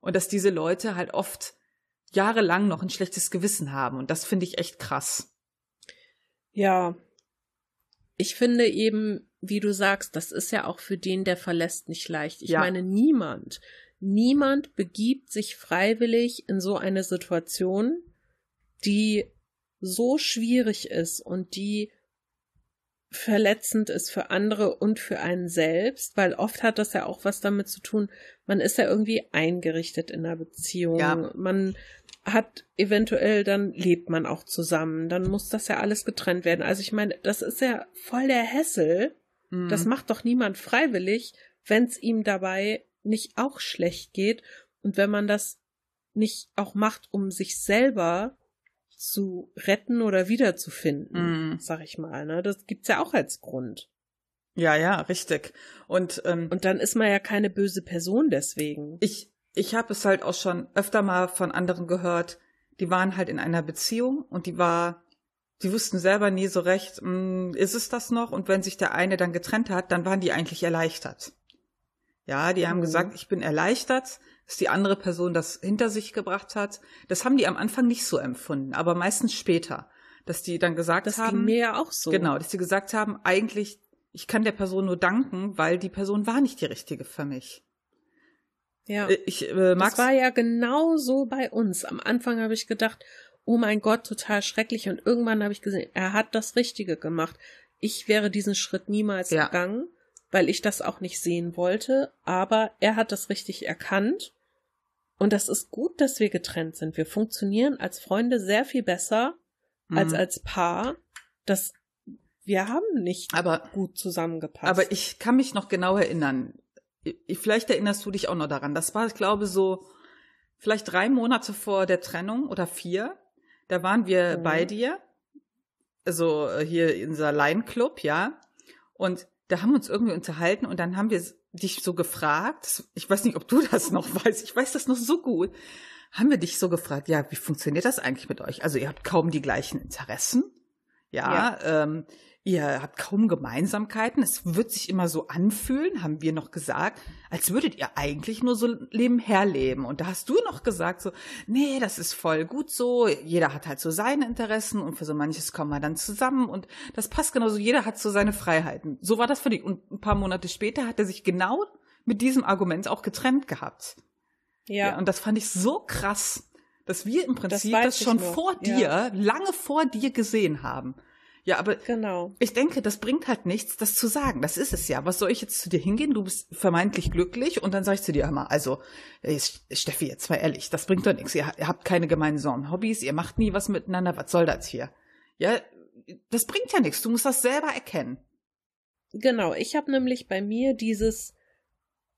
Und dass diese Leute halt oft jahrelang noch ein schlechtes Gewissen haben und das finde ich echt krass. Ja. Ich finde eben, wie du sagst, das ist ja auch für den, der verlässt, nicht leicht. Ich ja. meine, niemand, niemand begibt sich freiwillig in so eine Situation, die so schwierig ist und die verletzend ist für andere und für einen selbst, weil oft hat das ja auch was damit zu tun, man ist ja irgendwie eingerichtet in einer Beziehung, ja. man hat eventuell, dann lebt man auch zusammen, dann muss das ja alles getrennt werden. Also ich meine, das ist ja voll der Hessel, mhm. das macht doch niemand freiwillig, wenn es ihm dabei nicht auch schlecht geht und wenn man das nicht auch macht, um sich selber zu retten oder wiederzufinden, mm. sag ich mal. Ne? Das gibt's ja auch als Grund. Ja, ja, richtig. Und ähm, und dann ist man ja keine böse Person deswegen. Ich ich habe es halt auch schon öfter mal von anderen gehört. Die waren halt in einer Beziehung und die war, die wussten selber nie so recht, mh, hm, ist es das noch? Und wenn sich der eine dann getrennt hat, dann waren die eigentlich erleichtert. Ja, die haben mhm. gesagt, ich bin erleichtert, dass die andere Person das hinter sich gebracht hat. Das haben die am Anfang nicht so empfunden, aber meistens später, dass die dann gesagt das haben. Das ging mir ja auch so. Genau, dass die gesagt haben, eigentlich, ich kann der Person nur danken, weil die Person war nicht die richtige für mich. Ja. Äh, ich äh, Das war ja genau so bei uns. Am Anfang habe ich gedacht, oh mein Gott, total schrecklich. Und irgendwann habe ich gesehen, er hat das Richtige gemacht. Ich wäre diesen Schritt niemals ja. gegangen, weil ich das auch nicht sehen wollte. Aber er hat das richtig erkannt und das ist gut, dass wir getrennt sind. Wir funktionieren als Freunde sehr viel besser mhm. als als Paar. Das wir haben nicht aber, gut zusammengepasst. Aber ich kann mich noch genau erinnern. Ich, vielleicht erinnerst du dich auch noch daran. Das war, ich glaube, so vielleicht drei Monate vor der Trennung oder vier. Da waren wir mhm. bei dir. Also äh, hier in unser Line Club, ja. Und da haben wir uns irgendwie unterhalten und dann haben wir dich so gefragt, ich weiß nicht, ob du das noch weißt, ich weiß das noch so gut, haben wir dich so gefragt, ja, wie funktioniert das eigentlich mit euch? Also ihr habt kaum die gleichen Interessen, ja, ja. Ähm, ihr habt kaum Gemeinsamkeiten, es wird sich immer so anfühlen, haben wir noch gesagt, als würdet ihr eigentlich nur so leben. Und da hast du noch gesagt so, nee, das ist voll gut so, jeder hat halt so seine Interessen und für so manches kommen wir dann zusammen und das passt genauso, jeder hat so seine Freiheiten. So war das für dich. Und ein paar Monate später hat er sich genau mit diesem Argument auch getrennt gehabt. Ja. ja und das fand ich so krass, dass wir im Prinzip das, das schon vor dir, ja. lange vor dir gesehen haben. Ja, aber genau. ich denke, das bringt halt nichts, das zu sagen. Das ist es ja. Was soll ich jetzt zu dir hingehen? Du bist vermeintlich glücklich und dann sag ich zu dir, mal, also, Steffi, jetzt mal ehrlich, das bringt doch nichts. Ihr, ihr habt keine gemeinsamen Hobbys, ihr macht nie was miteinander. Was soll das hier? Ja, das bringt ja nichts. Du musst das selber erkennen. Genau, ich habe nämlich bei mir dieses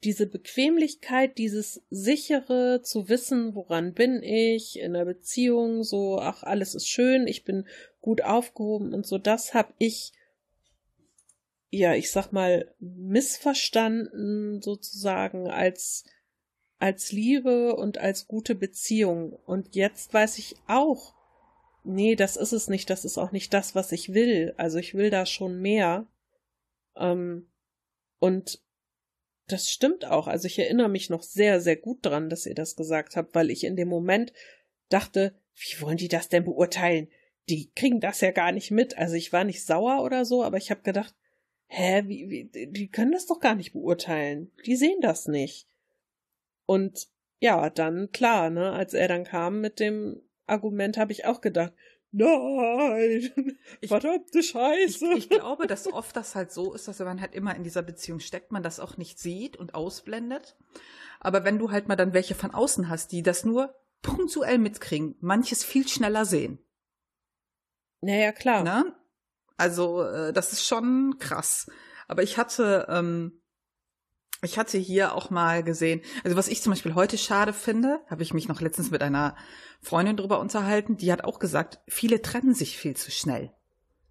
diese Bequemlichkeit, dieses sichere zu wissen, woran bin ich in der Beziehung, so, ach, alles ist schön, ich bin gut aufgehoben und so, das habe ich, ja, ich sag mal, missverstanden sozusagen als, als Liebe und als gute Beziehung. Und jetzt weiß ich auch, nee, das ist es nicht, das ist auch nicht das, was ich will. Also ich will da schon mehr. Ähm, und das stimmt auch. Also ich erinnere mich noch sehr, sehr gut dran, dass ihr das gesagt habt, weil ich in dem Moment dachte, wie wollen die das denn beurteilen? Die kriegen das ja gar nicht mit. Also ich war nicht sauer oder so, aber ich habe gedacht, hä, wie, wie, die können das doch gar nicht beurteilen. Die sehen das nicht. Und ja, dann klar, ne, als er dann kam mit dem Argument, habe ich auch gedacht, nein, ich, verdammte Scheiße. Ich, ich, glaube, dass oft das halt so ist, dass man halt immer in dieser Beziehung steckt, man das auch nicht sieht und ausblendet. Aber wenn du halt mal dann welche von außen hast, die das nur punktuell mitkriegen, manches viel schneller sehen. Naja, klar. Ne? Also, äh, das ist schon krass. Aber ich hatte, ähm, ich hatte hier auch mal gesehen, also was ich zum Beispiel heute schade finde, habe ich mich noch letztens mit einer Freundin drüber unterhalten, die hat auch gesagt, viele trennen sich viel zu schnell.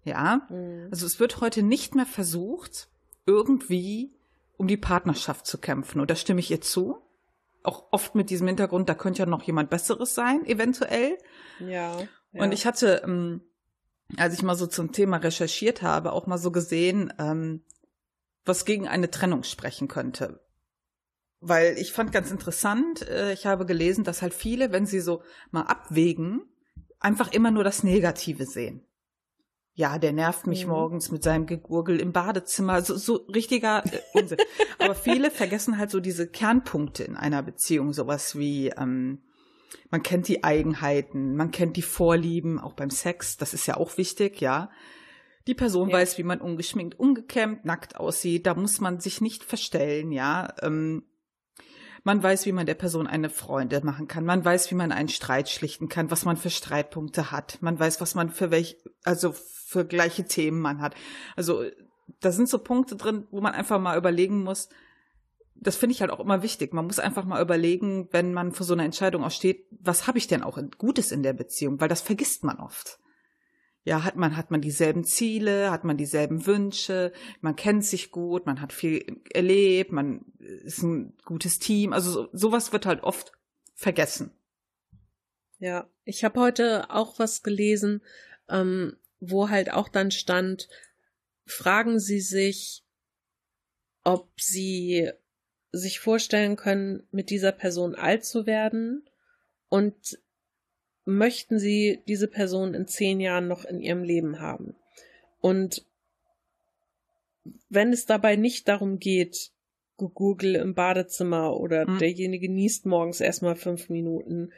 Ja, mhm. also es wird heute nicht mehr versucht, irgendwie um die Partnerschaft zu kämpfen. Und da stimme ich ihr zu. Auch oft mit diesem Hintergrund, da könnte ja noch jemand Besseres sein, eventuell. Ja. ja. Und ich hatte, ähm, als ich mal so zum Thema recherchiert habe, auch mal so gesehen, ähm, was gegen eine Trennung sprechen könnte. Weil ich fand ganz interessant, äh, ich habe gelesen, dass halt viele, wenn sie so mal abwägen, einfach immer nur das Negative sehen. Ja, der nervt mich mhm. morgens mit seinem Gegurgel im Badezimmer, so, so richtiger äh, Unsinn. Aber viele vergessen halt so diese Kernpunkte in einer Beziehung, sowas wie ähm, man kennt die Eigenheiten, man kennt die Vorlieben, auch beim Sex, das ist ja auch wichtig, ja. Die Person ja. weiß, wie man ungeschminkt, ungekämmt, nackt aussieht. Da muss man sich nicht verstellen, ja. Ähm, man weiß, wie man der Person eine Freunde machen kann. Man weiß, wie man einen Streit schlichten kann, was man für Streitpunkte hat. Man weiß, was man für welche, also für gleiche Themen man hat. Also da sind so Punkte drin, wo man einfach mal überlegen muss. Das finde ich halt auch immer wichtig. Man muss einfach mal überlegen, wenn man vor so einer Entscheidung auch steht, was habe ich denn auch Gutes in der Beziehung? Weil das vergisst man oft ja, hat man, hat man dieselben Ziele, hat man dieselben Wünsche, man kennt sich gut, man hat viel erlebt, man ist ein gutes Team. Also so, sowas wird halt oft vergessen. Ja, ich habe heute auch was gelesen, ähm, wo halt auch dann stand, fragen Sie sich, ob Sie sich vorstellen können, mit dieser Person alt zu werden und möchten sie diese Person in zehn Jahren noch in ihrem Leben haben. Und wenn es dabei nicht darum geht, Google im Badezimmer oder hm. derjenige niest morgens erstmal fünf Minuten,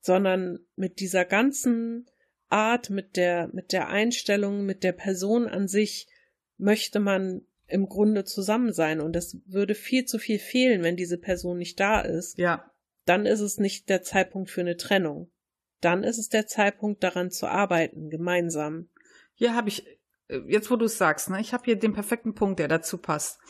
sondern mit dieser ganzen Art, mit der, mit der Einstellung, mit der Person an sich möchte man im Grunde zusammen sein und es würde viel zu viel fehlen, wenn diese Person nicht da ist. Ja. Dann ist es nicht der Zeitpunkt für eine Trennung dann ist es der Zeitpunkt, daran zu arbeiten, gemeinsam. Hier habe ich, äh, jetzt wo du es sagst, ne, ich habe hier den perfekten Punkt, der dazu passt.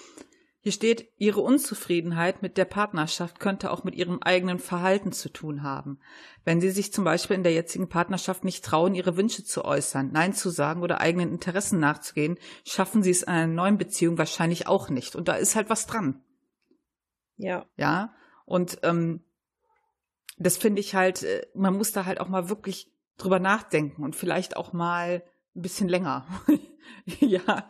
Hier steht, ihre Unzufriedenheit mit der Partnerschaft könnte auch mit ihrem eigenen Verhalten zu tun haben. Wenn sie sich zum Beispiel in der jetzigen Partnerschaft nicht trauen, ihre Wünsche zu äußern, Nein zu sagen oder eigenen Interessen nachzugehen, schaffen sie es in einer neuen Beziehung wahrscheinlich auch nicht. Und da ist halt was dran. Ja. Ja. Und ähm, das finde ich halt, äh, man muss da halt auch mal wirklich drüber nachdenken und vielleicht auch mal ein bisschen länger. ja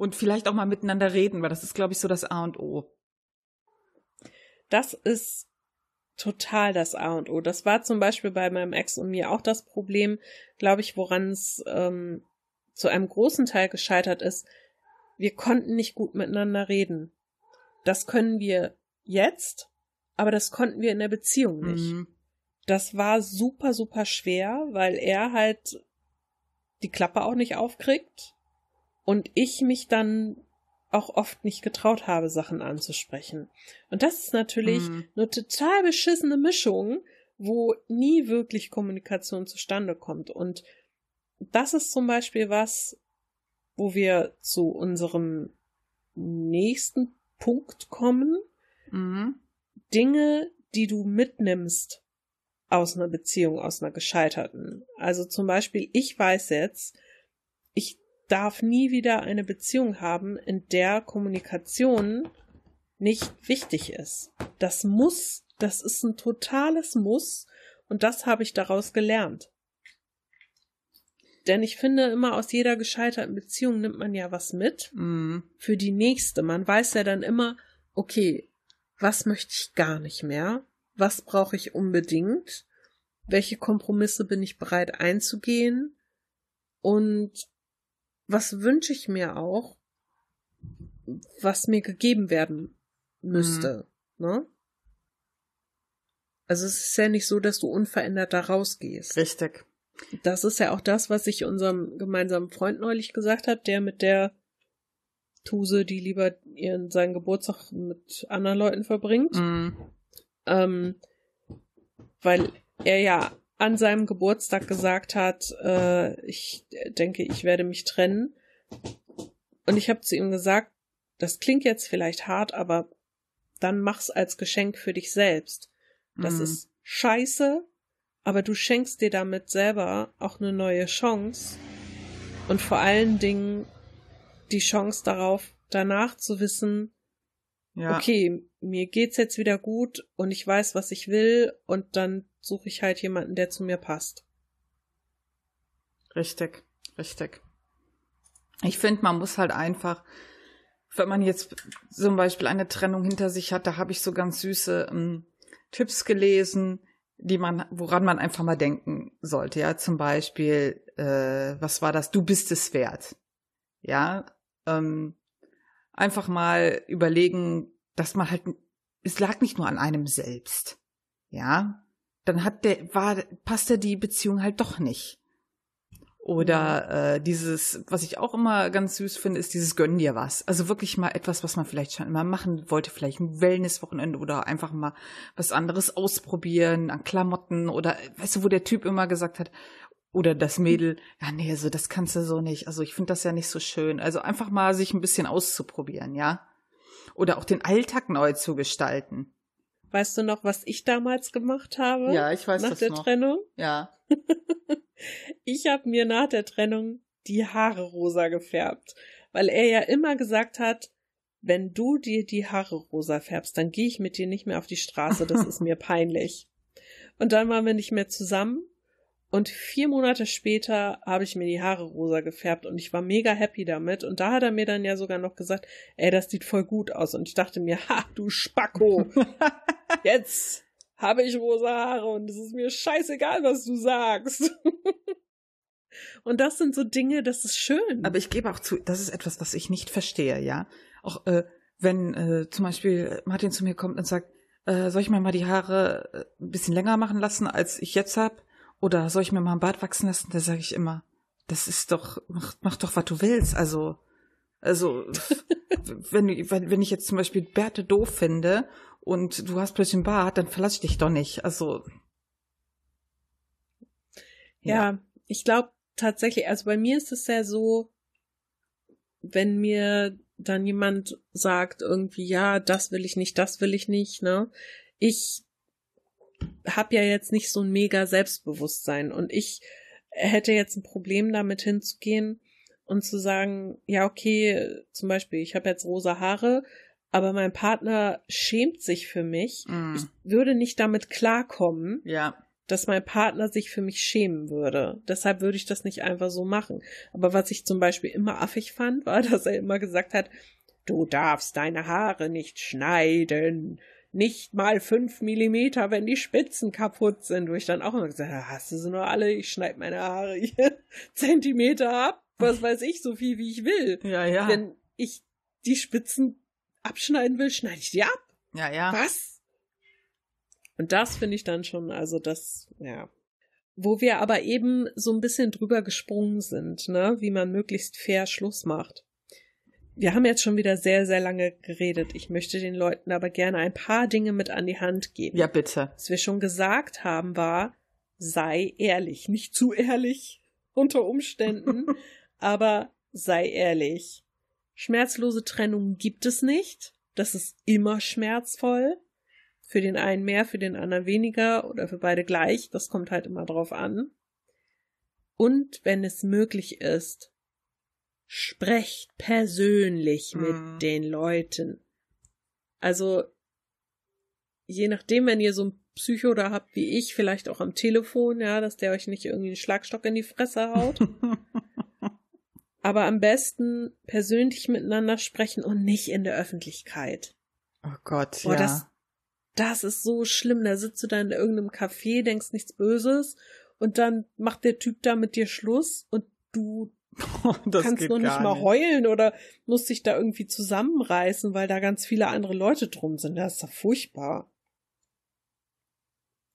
und vielleicht auch mal miteinander reden, weil das ist, glaube ich, so das A und O. Das ist total das A und O. Das war zum Beispiel bei meinem Ex und mir auch das Problem, glaube ich, woran es ähm, zu einem großen Teil gescheitert ist. Wir konnten nicht gut miteinander reden. Das können wir jetzt, aber das konnten wir in der Beziehung nicht. Mhm. Das war super, super schwer, weil er halt die Klappe auch nicht aufkriegt und ich mich dann auch oft nicht getraut habe, Sachen anzusprechen. Und das ist natürlich mhm. eine total beschissene Mischung, wo nie wirklich Kommunikation zustande kommt. Und das ist zum Beispiel was, wo wir zu unserem nächsten Punkt kommen. Mhm. Dinge, die du mitnimmst aus einer Beziehung, aus einer gescheiterten. Also zum Beispiel, ich weiß jetzt, ich darf nie wieder eine Beziehung haben, in der Kommunikation nicht wichtig ist. Das muss, das ist ein totales Muss und das habe ich daraus gelernt. Denn ich finde, immer aus jeder gescheiterten Beziehung nimmt man ja was mit mm. für die nächste. Man weiß ja dann immer, okay, was möchte ich gar nicht mehr? Was brauche ich unbedingt? Welche Kompromisse bin ich bereit einzugehen? Und was wünsche ich mir auch, was mir gegeben werden müsste, mhm. ne? Also es ist ja nicht so, dass du unverändert da rausgehst. Richtig. Das ist ja auch das, was ich unserem gemeinsamen Freund neulich gesagt hat, der mit der Tuse, die lieber ihren seinen Geburtstag mit anderen Leuten verbringt. Mhm. Ähm, weil er ja an seinem Geburtstag gesagt hat, äh, ich denke, ich werde mich trennen. Und ich habe zu ihm gesagt, das klingt jetzt vielleicht hart, aber dann mach's als Geschenk für dich selbst. Das mhm. ist scheiße, aber du schenkst dir damit selber auch eine neue Chance und vor allen Dingen die Chance darauf, danach zu wissen, ja. okay, mir geht's jetzt wieder gut und ich weiß, was ich will und dann suche ich halt jemanden, der zu mir passt. Richtig, richtig. Ich finde, man muss halt einfach, wenn man jetzt zum Beispiel eine Trennung hinter sich hat, da habe ich so ganz süße ähm, Tipps gelesen, die man, woran man einfach mal denken sollte. Ja, zum Beispiel, äh, was war das? Du bist es wert. Ja, ähm, einfach mal überlegen, dass man halt, es lag nicht nur an einem selbst. Ja, dann hat der, war, passte die Beziehung halt doch nicht. Oder äh, dieses, was ich auch immer ganz süß finde, ist dieses Gönn dir was. Also wirklich mal etwas, was man vielleicht schon immer machen wollte, vielleicht ein Wellnesswochenende oder einfach mal was anderes ausprobieren an Klamotten oder weißt du, wo der Typ immer gesagt hat, oder das Mädel, ja nee, also das kannst du so nicht. Also ich finde das ja nicht so schön. Also einfach mal sich ein bisschen auszuprobieren, ja. Oder auch den Alltag neu zu gestalten. Weißt du noch, was ich damals gemacht habe? Ja, ich weiß nach das der noch. Trennung. Ja. ich habe mir nach der Trennung die Haare rosa gefärbt, weil er ja immer gesagt hat, wenn du dir die Haare rosa färbst, dann gehe ich mit dir nicht mehr auf die Straße, das ist mir peinlich. Und dann waren wir nicht mehr zusammen und vier Monate später habe ich mir die Haare rosa gefärbt und ich war mega happy damit. Und da hat er mir dann ja sogar noch gesagt, ey, das sieht voll gut aus. Und ich dachte mir, ha, du Spacko, jetzt habe ich rosa Haare und es ist mir scheißegal, was du sagst. und das sind so Dinge, das ist schön. Aber ich gebe auch zu, das ist etwas, was ich nicht verstehe, ja. Auch äh, wenn äh, zum Beispiel Martin zu mir kommt und sagt, äh, soll ich mir mal die Haare äh, ein bisschen länger machen lassen, als ich jetzt hab? Oder soll ich mir mal ein Bart wachsen lassen? Da sage ich immer, das ist doch, mach, mach doch, was du willst. Also, also, wenn, wenn, wenn ich jetzt zum Beispiel Bärte doof finde und du hast plötzlich einen Bart, dann verlasse ich dich doch nicht. Also. Ja, ja ich glaube tatsächlich, also bei mir ist es ja so, wenn mir dann jemand sagt irgendwie, ja, das will ich nicht, das will ich nicht, ne? Ich habe ja jetzt nicht so ein mega Selbstbewusstsein und ich hätte jetzt ein Problem damit hinzugehen und zu sagen, ja, okay, zum Beispiel, ich habe jetzt rosa Haare, aber mein Partner schämt sich für mich. Mm. Ich würde nicht damit klarkommen, Ja. dass mein Partner sich für mich schämen würde. Deshalb würde ich das nicht einfach so machen. Aber was ich zum Beispiel immer affig fand, war, dass er immer gesagt hat, du darfst deine Haare nicht schneiden. Nicht mal fünf Millimeter, wenn die Spitzen kaputt sind. Wo ich dann auch immer gesagt habe, hast du sie nur alle? Ich schneide meine Haare hier Zentimeter ab. Was weiß ich, so viel wie ich will. Ja, ja. Wenn ich die Spitzen abschneiden will, schneide ich die ab. ja, ja. Was? Und das finde ich dann schon, also das, ja. Wo wir aber eben so ein bisschen drüber gesprungen sind, ne, wie man möglichst fair Schluss macht. Wir haben jetzt schon wieder sehr, sehr lange geredet. Ich möchte den Leuten aber gerne ein paar Dinge mit an die Hand geben. Ja, bitte. Was wir schon gesagt haben, war, sei ehrlich. Nicht zu ehrlich unter Umständen, aber sei ehrlich. Schmerzlose Trennung gibt es nicht. Das ist immer schmerzvoll. Für den einen mehr, für den anderen weniger oder für beide gleich. Das kommt halt immer drauf an. Und wenn es möglich ist, sprecht persönlich mit Mhm. den Leuten. Also, je nachdem, wenn ihr so ein Psycho da habt wie ich, vielleicht auch am Telefon, ja, dass der euch nicht irgendwie einen Schlagstock in die Fresse haut. Aber am besten persönlich miteinander sprechen und nicht in der Öffentlichkeit. Oh Gott, Boah, ja. das, das ist so schlimm. Da sitzt du da in irgendeinem Café, denkst nichts Böses und dann macht der Typ da mit dir Schluss und du das kannst noch nicht mal heulen oder musst dich da irgendwie zusammenreißen, weil da ganz viele andere Leute drum sind. Das ist doch furchtbar.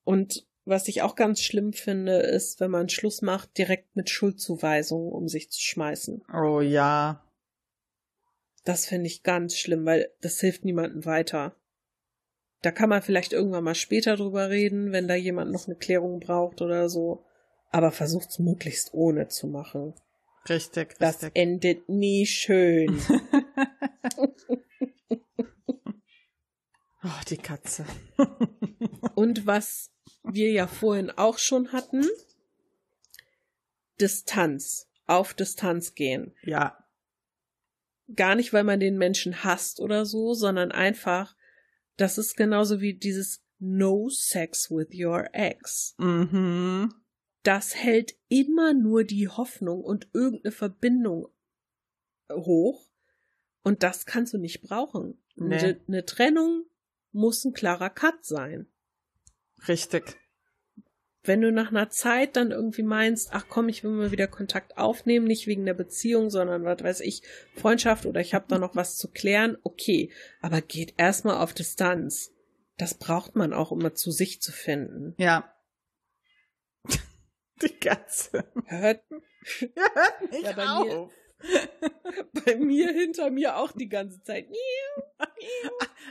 Und was ich auch ganz schlimm finde, ist, wenn man Schluss macht, direkt mit Schuldzuweisungen um sich zu schmeißen. Oh ja. Das finde ich ganz schlimm, weil das hilft niemandem weiter. Da kann man vielleicht irgendwann mal später drüber reden, wenn da jemand noch eine Klärung braucht oder so. Aber versucht's möglichst ohne zu machen. Richtig, Das richtig. endet nie schön. Oh, die Katze. Und was wir ja vorhin auch schon hatten, Distanz. Auf Distanz gehen. ja. Gar nicht, weil man den Menschen hasst oder so, sondern einfach, das ist genauso wie dieses No Sex with Your Ex. Mhm. Das hält immer nur die Hoffnung und irgendeine Verbindung hoch. Und das kannst du nicht brauchen. Nee. Eine, eine Trennung muss ein klarer Cut sein. Richtig. Wenn du nach einer Zeit dann irgendwie meinst, ach komm, ich will mal wieder Kontakt aufnehmen, nicht wegen der Beziehung, sondern was weiß ich, Freundschaft oder ich habe da noch was zu klären, okay, aber geht erstmal auf Distanz. Das braucht man auch, um mal zu sich zu finden. Ja. Die Katze. Hört Ja, hört nicht Ja, bei mir- auf. bei mir hinter mir auch die ganze Zeit.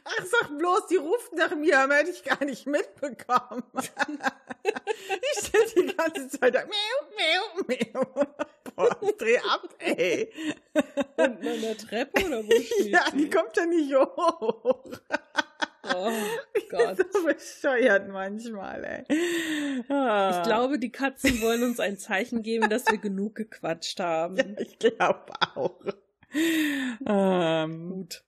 Ach, sag bloß, die ruft nach mir, aber hätte ich gar nicht mitbekommen. ich stell die ganze Zeit da, miau, miau, miau. Boah, dreh ab, ey. Unten an der Treppe oder wo steht Ja, die kommt ja nicht hoch. Oh Gott. so bescheuert manchmal, ey. Ah. Ich glaube, die Katzen wollen uns ein Zeichen geben, dass wir genug gequatscht haben. Ja, ich glaube auch. Ähm, Gut.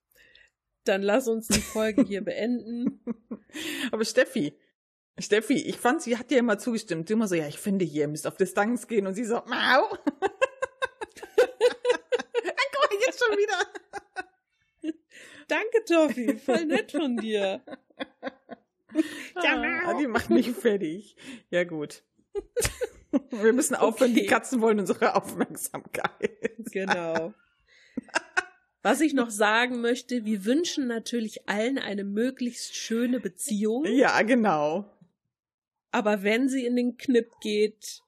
Dann lass uns die Folge hier beenden. aber Steffi, Steffi, ich fand, sie hat dir immer zugestimmt. Du immer so, ja, ich finde hier, ihr müsst auf Distanz gehen. Und sie so, mau. Dann guck mal, jetzt schon wieder. Danke, Toffi. Voll nett von dir. Ja, Ah, die macht mich fertig. Ja, gut. Wir müssen aufhören, Okay. die Katzen wollen unsere Aufmerksamkeit. Genau. Was ich noch sagen möchte, wir wünschen natürlich allen eine möglichst schöne Beziehung. Ja, genau. Aber wenn sie in den Knipp geht,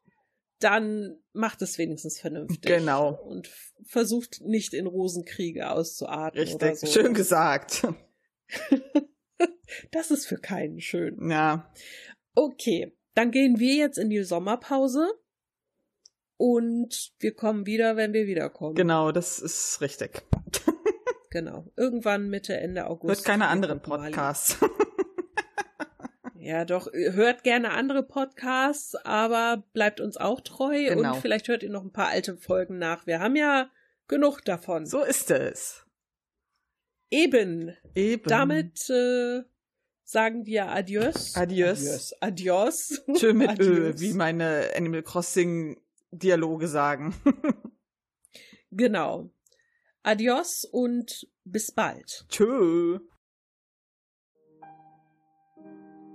dann macht es wenigstens vernünftig. Genau. Und versucht nicht in Rosenkriege auszuarten oder Richtig. so. Schön gesagt. Das ist für keinen schön. Ja. Okay, dann gehen wir jetzt in die Sommerpause. Und wir kommen wieder, wenn wir wiederkommen. Genau, das ist richtig. Genau. Irgendwann Mitte, Ende August. Hört keine anderen Podcasts. Ja, doch, hört gerne andere Podcasts, aber bleibt uns auch treu Genau. und vielleicht hört ihr noch ein paar alte Folgen nach. Wir haben ja genug davon. So ist es. Eben. Eben. Damit äh, sagen wir Adios. Adios. Adios. Adios. Tschö mit Ö, Adios. wie meine Animal Crossing Dialoge sagen. Genau. Adios und bis bald. Tschö.